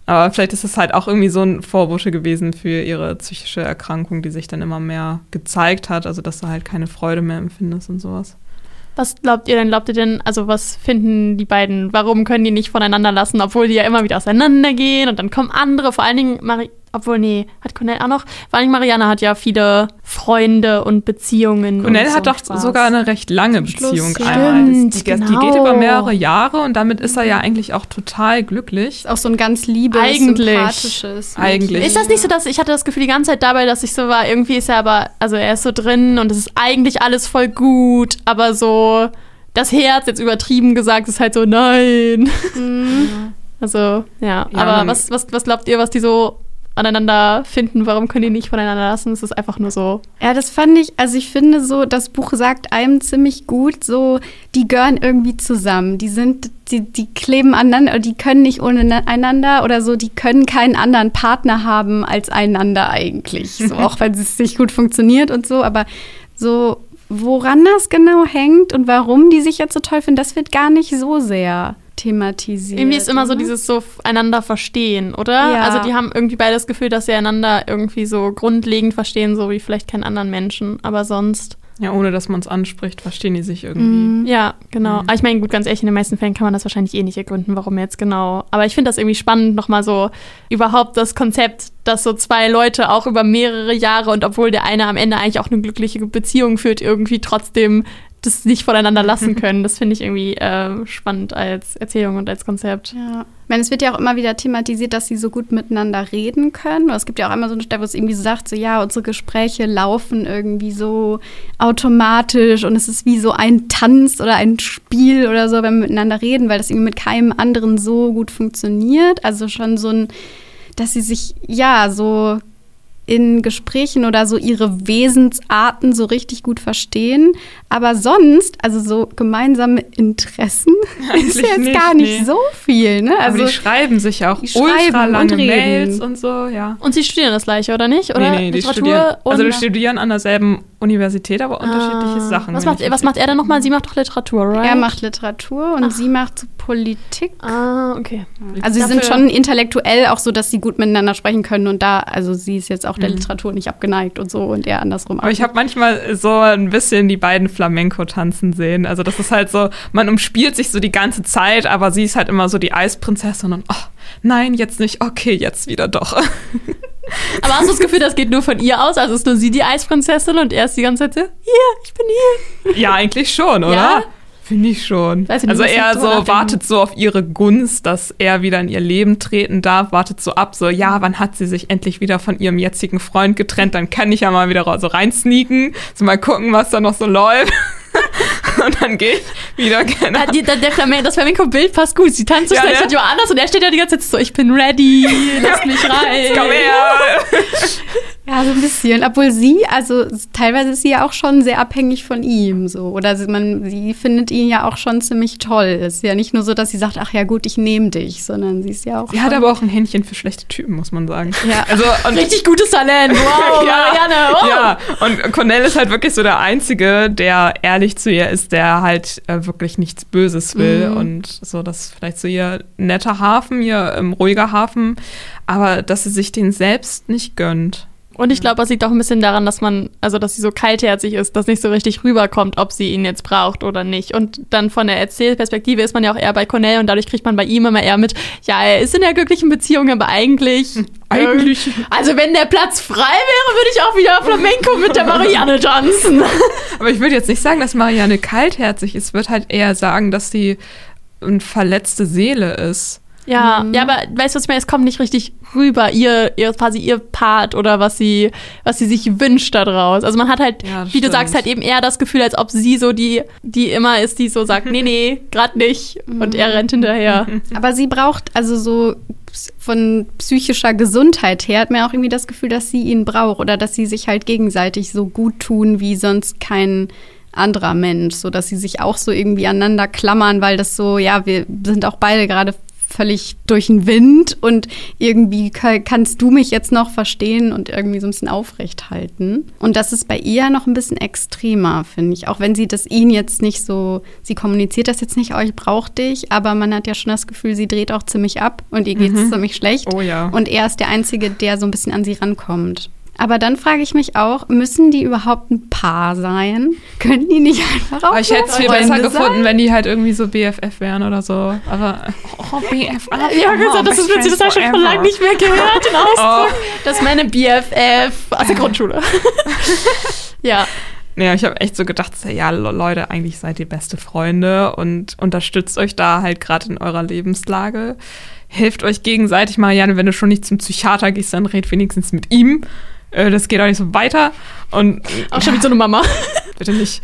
Aber vielleicht ist es halt auch irgendwie so ein Vorwurf gewesen für ihre psychische Erkrankung, die sich dann immer mehr gezeigt hat, also dass du halt keine Freude mehr empfindest und sowas. Was glaubt ihr denn? Glaubt ihr denn, also was finden die beiden? Warum können die nicht voneinander lassen, obwohl die ja immer wieder auseinandergehen und dann kommen andere, vor allen Dingen Marie obwohl, nee, hat Cornell auch noch. Vor allem Marianne hat ja viele Freunde und Beziehungen. Cornell und hat doch Spaß. sogar eine recht lange Beziehung Schluss, einmal. stimmt, die, die, genau. die geht über mehrere Jahre und damit ist er ja eigentlich auch total glücklich. Ist auch so ein ganz liebes, Eigentlich. sympathisches. Eigentlich. Ist das nicht so, dass ich hatte das Gefühl die ganze Zeit dabei, dass ich so war, irgendwie ist er aber, also er ist so drin und es ist eigentlich alles voll gut, aber so das Herz jetzt übertrieben gesagt ist halt so nein. Also, ja. Ja, aber was, was, was glaubt ihr, was die so aneinander finden? Warum können die nicht voneinander lassen? Es ist einfach nur so. Ja, das fand ich, also ich finde so, das Buch sagt einem ziemlich gut, so, die gehören irgendwie zusammen. Die sind, die, die kleben aneinander, die können nicht ohne ne- einander oder so, die können keinen anderen Partner haben als einander eigentlich. So, auch wenn es nicht gut funktioniert und so, aber so, woran das genau hängt und warum die sich jetzt so toll finden, das wird gar nicht so sehr thematisiert. Irgendwie ist immer so oder? dieses so einander verstehen, oder? Ja. Also die haben irgendwie beide das Gefühl, dass sie einander irgendwie so grundlegend verstehen, so wie vielleicht keinen anderen Menschen. Aber sonst, Ja, ohne dass man es anspricht, verstehen die sich irgendwie. Mhm. ja, genau. Aber ich meine, gut, ganz ehrlich, in den meisten Fällen kann man das wahrscheinlich eh nicht ergründen, warum jetzt genau. Aber ich finde das irgendwie spannend, nochmal so überhaupt das Konzept, dass so zwei Leute auch über mehrere Jahre und obwohl der eine am Ende eigentlich auch eine glückliche Beziehung führt, irgendwie trotzdem das nicht voneinander lassen können. Das finde ich irgendwie äh, spannend als Erzählung und als Konzept. Ja. Ich meine, es wird ja auch immer wieder thematisiert, dass sie so gut miteinander reden können. Es gibt ja auch immer so eine Stelle, wo es irgendwie so sagt, so ja, unsere Gespräche laufen irgendwie so automatisch und es ist wie so ein Tanz oder ein Spiel oder so, wenn wir miteinander reden, weil das irgendwie mit keinem anderen so gut funktioniert. Also schon so ein, dass sie sich ja so in Gesprächen oder so ihre Wesensarten so richtig gut verstehen. Aber sonst, also so gemeinsame Interessen, ist Eigentlich jetzt nicht, gar nicht nee. so viel. Ne? Also Also die schreiben sich ja auch ultra und lange reden. Mails und so, ja. Und sie studieren das gleiche, oder nicht? Oder nee, nee, die Literatur studieren, also die und- studieren an derselben Universität, aber unterschiedliche Ah. Sachen. Was macht, was macht er denn nochmal? Sie macht doch Literatur, right? er macht Literatur und sie macht so Politik. Ah, okay. Also sie sind schon intellektuell auch so, dass sie gut miteinander sprechen können und da, also sie ist jetzt auch Mhm. der Literatur nicht abgeneigt und so und er andersrum. Aber ich habe manchmal so ein bisschen die beiden Flamenco tanzen sehen. Also das ist halt so, man umspielt sich so die ganze Zeit, aber sie ist halt immer so die Eisprinzessin und oh, nein, jetzt nicht, okay, jetzt wieder doch. Aber hast du das Gefühl, das geht nur von ihr aus? Also ist nur sie die Eisprinzessin und er ist die ganze Zeit so, hier, ich bin hier. ja, eigentlich schon, oder? Ja? Finde ich schon. Weiß ich also er so wartet so auf ihre Gunst, dass er wieder in ihr Leben treten darf, wartet so ab, so ja, wann hat sie sich endlich wieder von ihrem jetzigen Freund getrennt, dann kann ich ja mal wieder so reinsneaken, so mal gucken, was da noch so läuft. Und dann gehe ich wieder genau. Ja, die, der, der Flamenco, das Flamenco-Bild passt gut. Sie tanzt so Ja, schnell ne? statt Johannes und er steht da die ganze Zeit so, ich bin ready, lass mich rein. Komm her! Ja, so ein bisschen. Obwohl sie, also teilweise ist sie ja auch schon sehr abhängig von ihm. So. Oder sie, man, sie findet ihn ja auch schon ziemlich toll. Es ist ja nicht nur so, dass sie sagt, ach ja gut, ich nehme dich, sondern sie ist ja auch. Sie schon, hat aber auch ein Händchen für schlechte Typen, muss man sagen. Ja. Also, und Richtig gutes Talent. Wow, Marianne. Wow. Ja, und Cornell ist halt wirklich so der Einzige, der ehrlich zu ihr ist, der halt äh, wirklich nichts Böses will Mhm. und so, das ist vielleicht so ihr netter Hafen, ihr ähm, ruhiger Hafen, aber dass sie sich den selbst nicht gönnt. Und ich glaube, das liegt auch ein bisschen daran, dass man, also dass sie so kaltherzig ist, dass nicht so richtig rüberkommt, ob sie ihn jetzt braucht oder nicht. Und dann von der Erzählperspektive ist man ja auch eher bei Cornell und dadurch kriegt man bei ihm immer eher mit, ja, er ist in der glücklichen Beziehung, aber eigentlich. Eigentlich. Also wenn der Platz frei wäre, würde ich auch wieder Flamenco mit der Marianne tanzen. Aber ich würde jetzt nicht sagen, dass Marianne kaltherzig ist, ich würde halt eher sagen, dass sie eine verletzte Seele ist. Ja, ja, aber weißt du, was ich meine? Es kommt nicht richtig rüber, ihr, ihr quasi ihr Part oder was sie, was sie sich wünscht daraus. Also man hat halt, Ja, wie du stimmt. sagst, halt eben eher das Gefühl, als ob sie so die, die immer ist, die so sagt, nee, nee, grad nicht. Und er rennt hinterher. Aber sie braucht also so von psychischer Gesundheit her hat man auch irgendwie das Gefühl, dass sie ihn braucht oder dass sie sich halt gegenseitig so gut tun wie sonst kein anderer Mensch, so dass sie sich auch so irgendwie aneinander klammern, weil das so, ja, wir sind auch beide gerade völlig durch den Wind und irgendwie ka- kannst du mich jetzt noch verstehen und irgendwie so ein bisschen aufrecht halten. Und das ist bei ihr noch ein bisschen extremer, finde ich. Auch wenn sie das ihn jetzt nicht so, sie kommuniziert das jetzt nicht, oh, ich brauche dich, aber man hat ja schon das Gefühl, sie dreht auch ziemlich ab und ihr geht es ziemlich schlecht. Oh ja. Und er ist der Einzige, der so ein bisschen an sie rankommt. Aber dann frage ich mich auch, müssen die überhaupt ein Paar sein? Können die nicht einfach auch Aber ich hätte es viel besser gefunden, sein? wenn die halt irgendwie so BFF wären oder so. Aber oh, BFF. Ja, gesagt, das ist witzig, das habe ich schon lange nicht mehr gehört, den Ausdruck. Das ist meine BFF aus der Grundschule. ja. Ja, ich habe echt so gedacht, ja, Le- Leute, eigentlich seid ihr beste Freunde und unterstützt euch da halt gerade in eurer Lebenslage. Hilft euch gegenseitig mal, Jan, wenn du schon nicht zum Psychiater gehst, dann red wenigstens mit ihm. Äh, Das geht auch nicht so weiter. Und Auch schon wie so eine Mama. bitte nicht.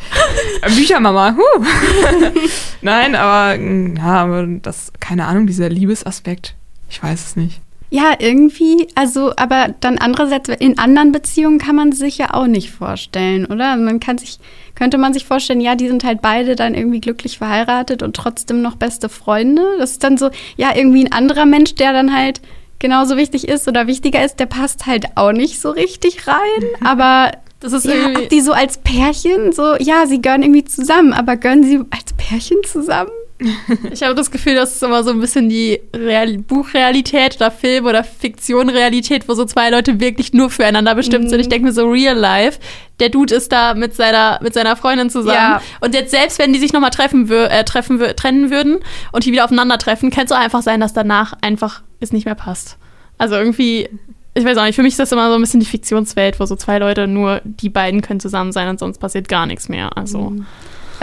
Äh, Büchermama, huh. Nein, aber mm, ja, aber das, keine Ahnung, dieser Liebesaspekt, ich weiß es nicht. Ja, irgendwie, also, aber dann andererseits, in anderen Beziehungen kann man sich ja auch nicht vorstellen, oder? Man kann sich, könnte man sich vorstellen, ja, die sind halt beide dann irgendwie glücklich verheiratet und trotzdem noch beste Freunde. Das ist dann so, ja, irgendwie ein anderer Mensch, der dann halt genauso wichtig ist oder wichtiger ist, der passt halt auch nicht so richtig rein. Aber Das ist ja, irgendwie. ob die so als Pärchen, so, ja, sie gehören irgendwie zusammen, aber gehören sie als Pärchen zusammen? Ich habe das Gefühl, das ist immer so ein bisschen die Real Buchrealität oder Film- oder Fiktion-Realität, wo so zwei Leute wirklich nur füreinander bestimmt sind. Ich denke mir so real life. Der Dude ist da mit seiner, mit seiner Freundin zusammen. Ja. Und jetzt selbst, wenn die sich nochmal treffen, wür äh, treffen trennen würden und die wieder aufeinandertreffen, kann es auch einfach sein, dass danach einfach es nicht mehr passt. Also irgendwie, ich weiß auch nicht, für mich ist das immer so ein bisschen die Fiktionswelt, wo so zwei Leute nur die beiden können zusammen sein und sonst passiert gar nichts mehr. Also.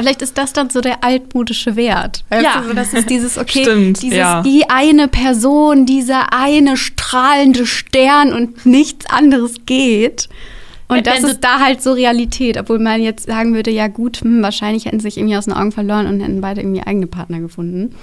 Vielleicht ist das dann so der altmodische Wert. Weißt Ja. du, so, das ist dieses, okay, Stimmt, dieses, ja. die eine Person, dieser eine strahlende Stern und nichts anderes geht. Und das du- ist da halt so Realität, obwohl man jetzt sagen würde, ja gut, hm, wahrscheinlich hätten sie sich irgendwie aus den Augen verloren und hätten beide irgendwie eigene Partner gefunden.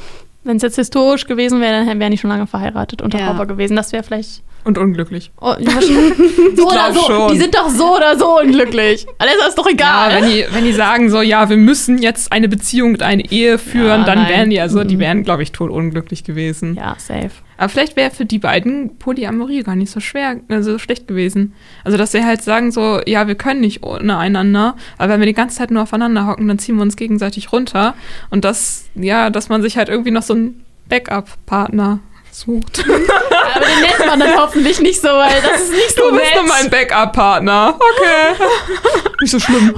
Wenn es jetzt historisch gewesen wäre, dann wären die schon lange verheiratet und Ja. ja. gewesen. Das wäre vielleicht. Und unglücklich. Oh, ja, so oder so. schon. Die sind doch so oder so unglücklich. Alles ist doch Ja, egal. wenn die, wenn die sagen so, ja, wir müssen jetzt eine Beziehung und eine Ehe führen, Ja, dann nein. wären die, also die Mhm. wären, glaube ich, tot unglücklich gewesen. ja, safe. Aber vielleicht wäre für die beiden Polyamorie gar nicht so schwer, also so schlecht gewesen. Also, dass sie halt sagen so, ja, wir können nicht ohne einander, aber wenn wir die ganze Zeit nur aufeinander hocken, dann ziehen wir uns gegenseitig runter. Und das, ja, dass man sich halt irgendwie noch so einen Backup-Partner sucht. Aber den nennt man dann hoffentlich nicht so, weil das ist nicht so Du bist nett. nur mein Backup-Partner. Okay. nicht so schlimm.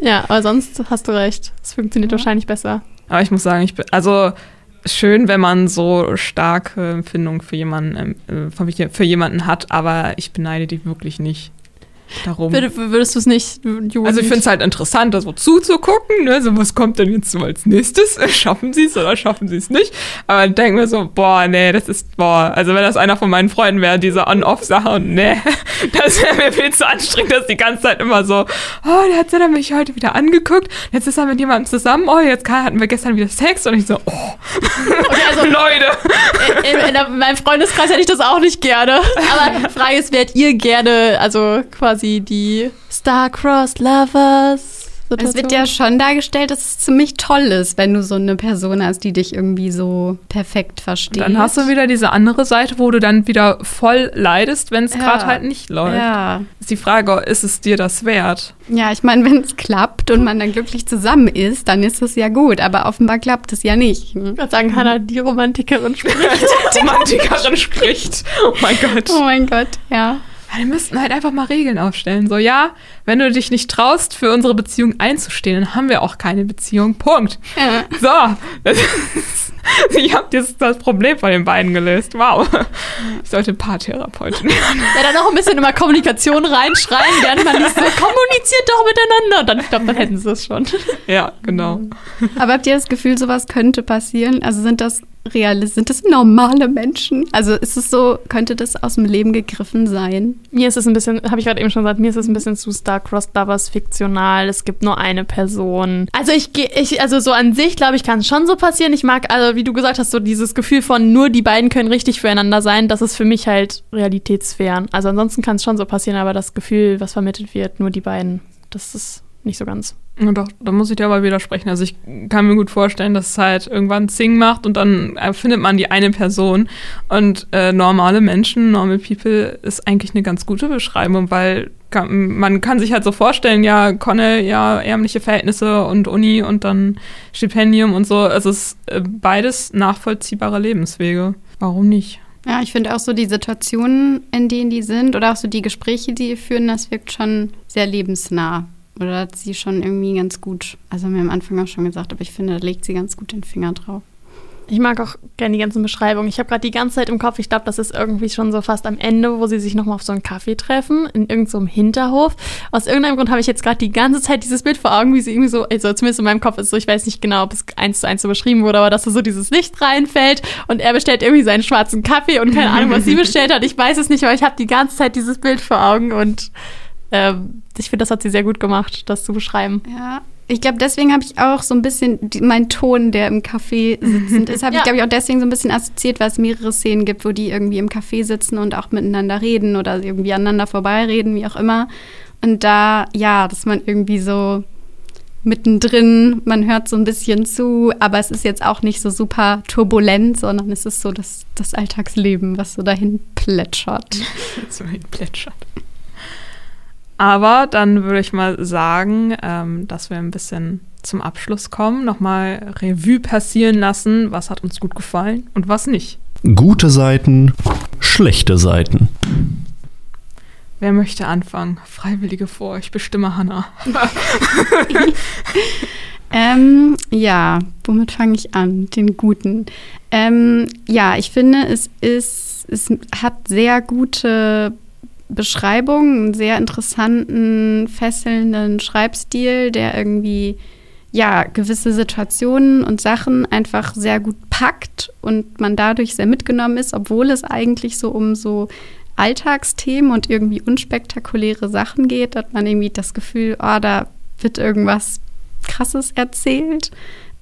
Ja, aber sonst hast du recht. Es funktioniert wahrscheinlich besser. Aber ich muss sagen, ich bin, also schön, wenn man so starke Empfindungen für jemanden, ähm, äh, für- für jemanden hat, aber ich beneide die wirklich nicht darum. Würd, würdest du es nicht, you Also ich finde es halt interessant, da so zuzugucken, ne? so was kommt denn jetzt so als nächstes? Schaffen sie es oder schaffen sie es nicht? Aber ich denke mir so, boah, nee, das ist, boah, also wenn das einer von meinen Freunden wäre, diese On-Off-Sache und nee, das wäre mir viel zu anstrengend, dass die ganze Zeit immer so, oh, der hat ja mich heute wieder angeguckt, jetzt ist er mit jemandem zusammen, oh, jetzt hatten wir gestern wieder Sex und ich so, oh, Okay, also Leute. in, in, in meinem Freundeskreis hätte ich das auch nicht gerne. Aber die Frage ist, wärt ihr gerne, also quasi die Star-Crossed Lovers? Es wird ja schon dargestellt, dass es ziemlich toll ist, wenn du so eine Person hast, die dich irgendwie so perfekt versteht. Dann hast du wieder diese andere Seite, wo du dann wieder voll leidest, wenn es Ja. gerade halt nicht läuft. Ja. Ist die Frage, ist es dir das wert? Ja, ich meine, wenn es klappt und man dann glücklich zusammen ist, dann ist es ja gut. Aber offenbar klappt es ja nicht. Hm? Ich würde sagen, Hannah, die Romantikerin spricht. Romantikerin spricht. Oh mein Gott. Oh mein Gott, ja. Ja, die müssten halt einfach mal Regeln aufstellen. So, ja, wenn du dich nicht traust, für unsere Beziehung einzustehen, dann haben wir auch keine Beziehung. Punkt. Ja. So. Das ist, ich habe jetzt das Problem von den beiden gelöst. Wow. Ich sollte Paartherapeutin werden. Ja, dann noch ein bisschen immer Kommunikation reinschreien, während man liest, so, kommuniziert doch miteinander. Dann, ich glaube, dann hätten sie es schon. Ja, genau. Aber habt ihr das Gefühl, sowas könnte passieren? Also sind das realist? Sind das normale Menschen? Also ist es so, könnte das aus dem Leben gegriffen sein? Mir ist es ein bisschen, habe ich gerade eben schon gesagt, mir ist es ein bisschen zu Star-Crossed Lovers fiktional. Es gibt nur eine Person. Also ich gehe, ich, also so an sich, glaube ich, kann es schon so passieren. Ich mag, also wie du gesagt hast, so dieses Gefühl von nur die beiden können richtig füreinander sein, das ist für mich halt realitätsfern. Also ansonsten kann es schon so passieren, aber das Gefühl, was vermittelt wird, nur die beiden, das ist nicht so ganz. Doch, da muss ich dir aber widersprechen. Also ich kann mir gut vorstellen, dass es halt irgendwann Zing macht und dann findet man die eine Person. Und äh, normale Menschen, normal people, ist eigentlich eine ganz gute Beschreibung, weil kann, man kann sich halt so vorstellen, ja, Conne, ja, ärmliche Verhältnisse und Uni und dann Stipendium und so. Also es ist äh, beides nachvollziehbare Lebenswege. Warum nicht? Ja, ich finde auch so die Situationen, in denen die sind oder auch so die Gespräche, die die führen, das wirkt schon sehr lebensnah. Oder hat sie schon irgendwie ganz gut, also haben wir am Anfang auch schon gesagt, aber ich finde, da legt sie ganz gut den Finger drauf. Ich mag auch gerne die ganzen Beschreibungen. Ich habe gerade die ganze Zeit im Kopf, ich glaube, das ist irgendwie schon so fast am Ende, wo sie sich nochmal auf so einen Kaffee treffen, in irgendeinem so Hinterhof. Aus irgendeinem Grund habe ich jetzt gerade die ganze Zeit dieses Bild vor Augen, wie sie irgendwie so, also zumindest in meinem Kopf ist so, ich weiß nicht genau, ob es eins zu eins so beschrieben wurde, aber dass da so dieses Licht reinfällt und er bestellt irgendwie seinen schwarzen Kaffee und keine Ahnung, was sie bestellt hat. Ich weiß es nicht, aber ich habe die ganze Zeit dieses Bild vor Augen und ähm, ich finde, das hat sie sehr gut gemacht, das zu beschreiben. Ja, ich glaube, deswegen habe ich auch so ein bisschen die, mein Ton, der im Café sitzend ist, habe ja. ich, glaube ich, auch deswegen so ein bisschen assoziiert, weil es mehrere Szenen gibt, wo die irgendwie im Café sitzen und auch miteinander reden oder irgendwie aneinander vorbeireden, wie auch immer. Und da, ja, dass man irgendwie so mittendrin, man hört so ein bisschen zu, aber es ist jetzt auch nicht so super turbulent, sondern es ist so das, das Alltagsleben, was so dahin plätschert. so dahin plätschert. Aber dann würde ich mal sagen, ähm, dass wir ein bisschen zum Abschluss kommen, nochmal Revue passieren lassen, was hat uns gut gefallen und was nicht. Gute Seiten, schlechte Seiten. Wer möchte anfangen? Freiwillige vor, ich bestimme Hannah. ähm, ja, womit fange ich an? Den guten. Ähm, ja, ich finde, es ist, es hat sehr gute Beschreibung, einen sehr interessanten, fesselnden Schreibstil, der irgendwie ja gewisse Situationen und Sachen einfach sehr gut packt und man dadurch sehr mitgenommen ist, obwohl es eigentlich so um so Alltagsthemen und irgendwie unspektakuläre Sachen geht, hat man irgendwie das Gefühl, oh, da wird irgendwas Krasses erzählt.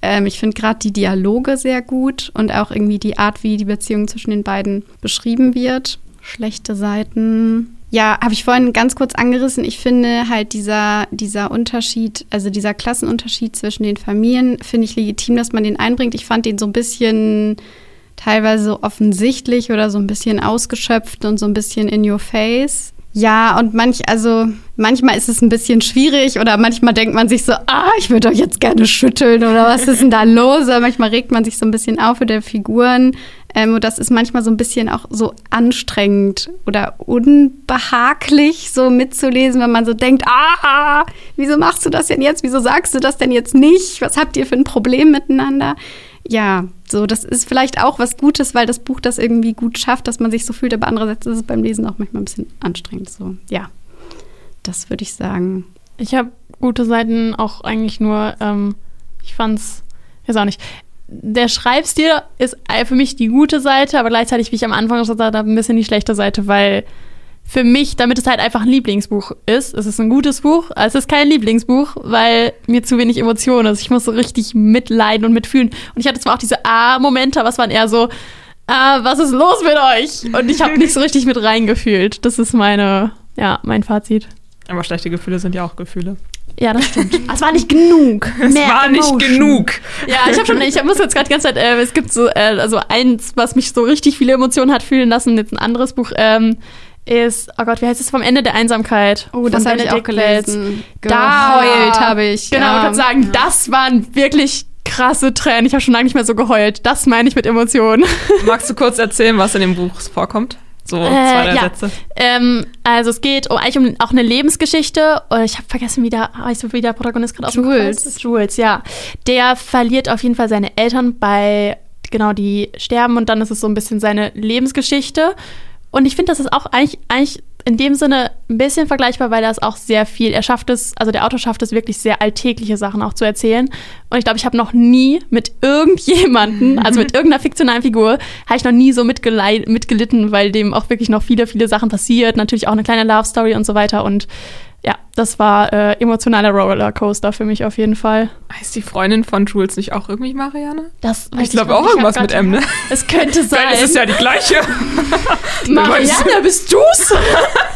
Ähm, ich finde gerade die Dialoge sehr gut und auch irgendwie die Art, wie die Beziehung zwischen den beiden beschrieben wird schlechte Seiten. Ja, habe ich vorhin ganz kurz angerissen. Ich finde halt dieser, dieser Unterschied, also dieser Klassenunterschied zwischen den Familien, finde ich legitim, dass man den einbringt. Ich fand den so ein bisschen teilweise offensichtlich oder so ein bisschen ausgeschöpft und so ein bisschen in your face. Ja, und manch, also manchmal ist es ein bisschen schwierig oder manchmal denkt man sich so, ah, ich würde euch jetzt gerne schütteln oder was ist denn da los? Oder manchmal regt man sich so ein bisschen auf für der Figuren. Ähm, und das ist manchmal so ein bisschen auch so anstrengend oder unbehaglich, so mitzulesen, wenn man so denkt, ah, wieso machst du das denn jetzt? Wieso sagst du das denn jetzt nicht? Was habt ihr für ein Problem miteinander? Ja, so, das ist vielleicht auch was Gutes, weil das Buch das irgendwie gut schafft, dass man sich so fühlt, aber andererseits ist es beim Lesen auch manchmal ein bisschen anstrengend. So, ja, das würde ich sagen. Ich habe gute Seiten auch eigentlich nur, ähm, ich fand's, weiß auch nicht, der Schreibstil ist für mich die gute Seite, aber gleichzeitig, wie ich am Anfang gesagt habe, ein bisschen die schlechte Seite, weil für mich, damit es halt einfach ein Lieblingsbuch ist, es ist ein gutes Buch, aber es ist kein Lieblingsbuch, weil mir zu wenig Emotionen ist. Ich muss so richtig mitleiden und mitfühlen. Und ich hatte zwar auch diese A-Momente, aber es waren eher so, ah, was ist los mit euch? Und ich habe nicht so richtig mit reingefühlt. Das ist meine, ja, mein Fazit. Aber schlechte Gefühle sind ja auch Gefühle. Ja, das stimmt. es war nicht genug. Es Mehr war Emotion. nicht genug. Ja, ich habe schon, ich muss jetzt gerade die ganze Zeit, äh, es gibt so, äh, also eins, was mich so richtig viele Emotionen hat fühlen lassen, jetzt ein anderes Buch, ähm, ist, oh Gott, wie heißt es vom Ende der Einsamkeit? Oh, das habe ich auch gelesen. Da heult habe ich. Genau, ja. ich kann sagen, das waren wirklich krasse Tränen. Ich habe schon lange nicht mehr so geheult. Das meine ich mit Emotionen. Magst du kurz erzählen, was in dem Buch vorkommt? So äh, zwei, drei ja. Sätze. Ähm, also es geht um, eigentlich um auch eine Lebensgeschichte. Ich habe vergessen, wie der, du, wie der Protagonist gerade Jules. Jules, ja. Der verliert auf jeden Fall seine Eltern bei, genau, die sterben und dann ist es so ein bisschen seine Lebensgeschichte. Und ich finde, das ist auch eigentlich, eigentlich in dem Sinne ein bisschen vergleichbar, weil er es auch sehr viel, er schafft es, also der Autor schafft es wirklich sehr alltägliche Sachen auch zu erzählen. Und ich glaube, ich habe noch nie mit irgendjemanden, also mit irgendeiner fiktionalen Figur, habe ich noch nie so mitgelitten, weil dem auch wirklich noch viele, viele Sachen passiert. Natürlich auch eine kleine Love Story und so weiter. Und ja, das war äh, emotionaler Rollercoaster für mich auf jeden Fall. Heißt die Freundin von Jules nicht auch irgendwie Marianne? Das ich glaube auch irgendwas mit M, ne? Es könnte sein. Dann ist es ja die gleiche. Marianne, bist du's?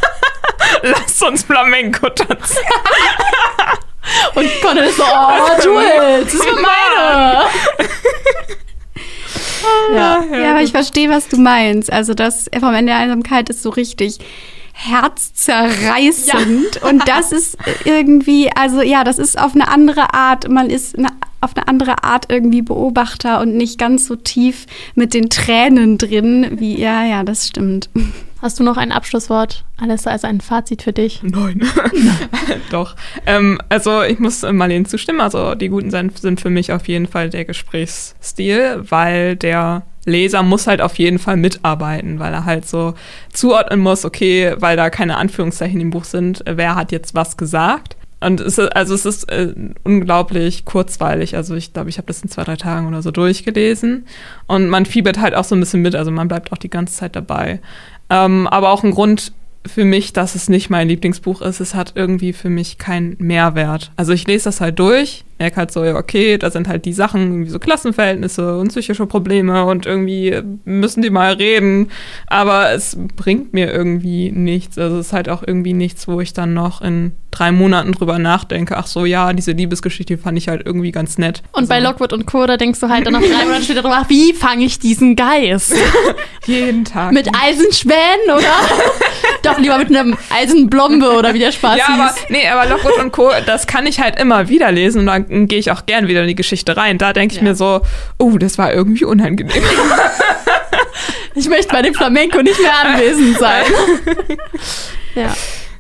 Lass uns Flamenco tanzen. Und Connor ist so, oh, Jules, das ist meine. ja. ja, aber ich verstehe, was du meinst. Also das vom Ende der Einsamkeit ist so richtig herzzerreißend. Ja. Und das ist irgendwie, also ja, das ist auf eine andere Art, man ist eine, auf eine andere Art irgendwie Beobachter und nicht ganz so tief mit den Tränen drin, wie, ja, ja, das stimmt. Hast du noch ein Abschlusswort, Alessa, also ein Fazit für dich? Nein. Doch. Ähm, also ich muss Marlene zustimmen. Also die guten sind für mich auf jeden Fall der Gesprächsstil, weil der Leser muss halt auf jeden Fall mitarbeiten, weil er halt so zuordnen muss, okay, weil da keine Anführungszeichen im Buch sind, wer hat jetzt was gesagt. Und es ist, also es ist äh, unglaublich kurzweilig. Also ich glaube, ich habe das in zwei, drei Tagen oder so durchgelesen. Und man fiebert halt auch so ein bisschen mit. Also man bleibt auch die ganze Zeit dabei. Ähm, aber auch ein Grund für mich, dass es nicht mein Lieblingsbuch ist. Es hat irgendwie für mich keinen Mehrwert. Also ich lese das halt durch merke halt so, ja, okay, da sind halt die Sachen, irgendwie so Klassenverhältnisse und psychische Probleme und irgendwie müssen die mal reden. Aber es bringt mir irgendwie nichts. Also es ist halt auch irgendwie nichts, wo ich dann noch in drei Monaten drüber nachdenke, ach so, ja, diese Liebesgeschichte fand ich halt irgendwie ganz nett. Und also. bei Lockwood und Co., da denkst du halt dann noch drei Monate später drüber, wie fange ich diesen Geist? Jeden Tag. Mit Eisenschwänen, oder? Doch lieber mit einem Eisenblombe oder wie der Spaß Ja, hieß. aber, nee, aber Lockwood und Co., das kann ich halt immer wieder lesen und dann gehe ich auch gern wieder in die Geschichte rein. Da denke ich ja. mir so, oh, das war irgendwie unangenehm. ich möchte bei dem Flamenco nicht mehr anwesend sein. ja.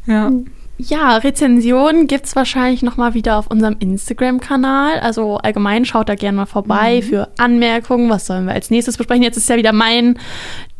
Ja. Ja, Rezensionen gibt es wahrscheinlich nochmal wieder auf unserem Instagram-Kanal. Also allgemein schaut da gerne mal vorbei mhm. für Anmerkungen. Was sollen wir als nächstes besprechen? Jetzt ist ja wieder mein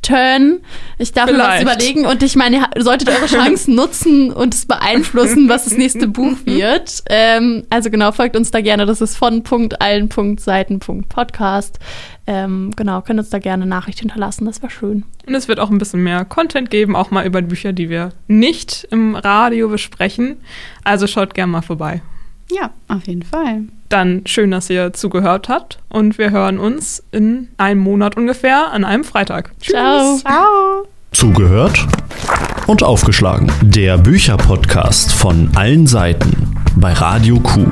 Turn. Ich darf Vielleicht. mir was überlegen und ich meine, ihr solltet eure Chancen nutzen und es beeinflussen, was das nächste Buch wird. Ähm, also genau, folgt uns da gerne. Das ist von Punkt allen Punkt Seiten Punkt Podcast. Ähm, genau, könnt uns da gerne Nachricht hinterlassen. Das wäre schön. Und es wird auch ein bisschen mehr Content geben, auch mal über Bücher, die wir nicht im Radio besprechen. Also schaut gerne mal vorbei. Ja, auf jeden Fall. Dann schön, dass ihr zugehört habt und wir hören uns in einem Monat ungefähr an einem Freitag. Tschüss. Ciao. Ciao. Zugehört und aufgeschlagen. Der Bücherpodcast von allen Seiten bei Radio Q.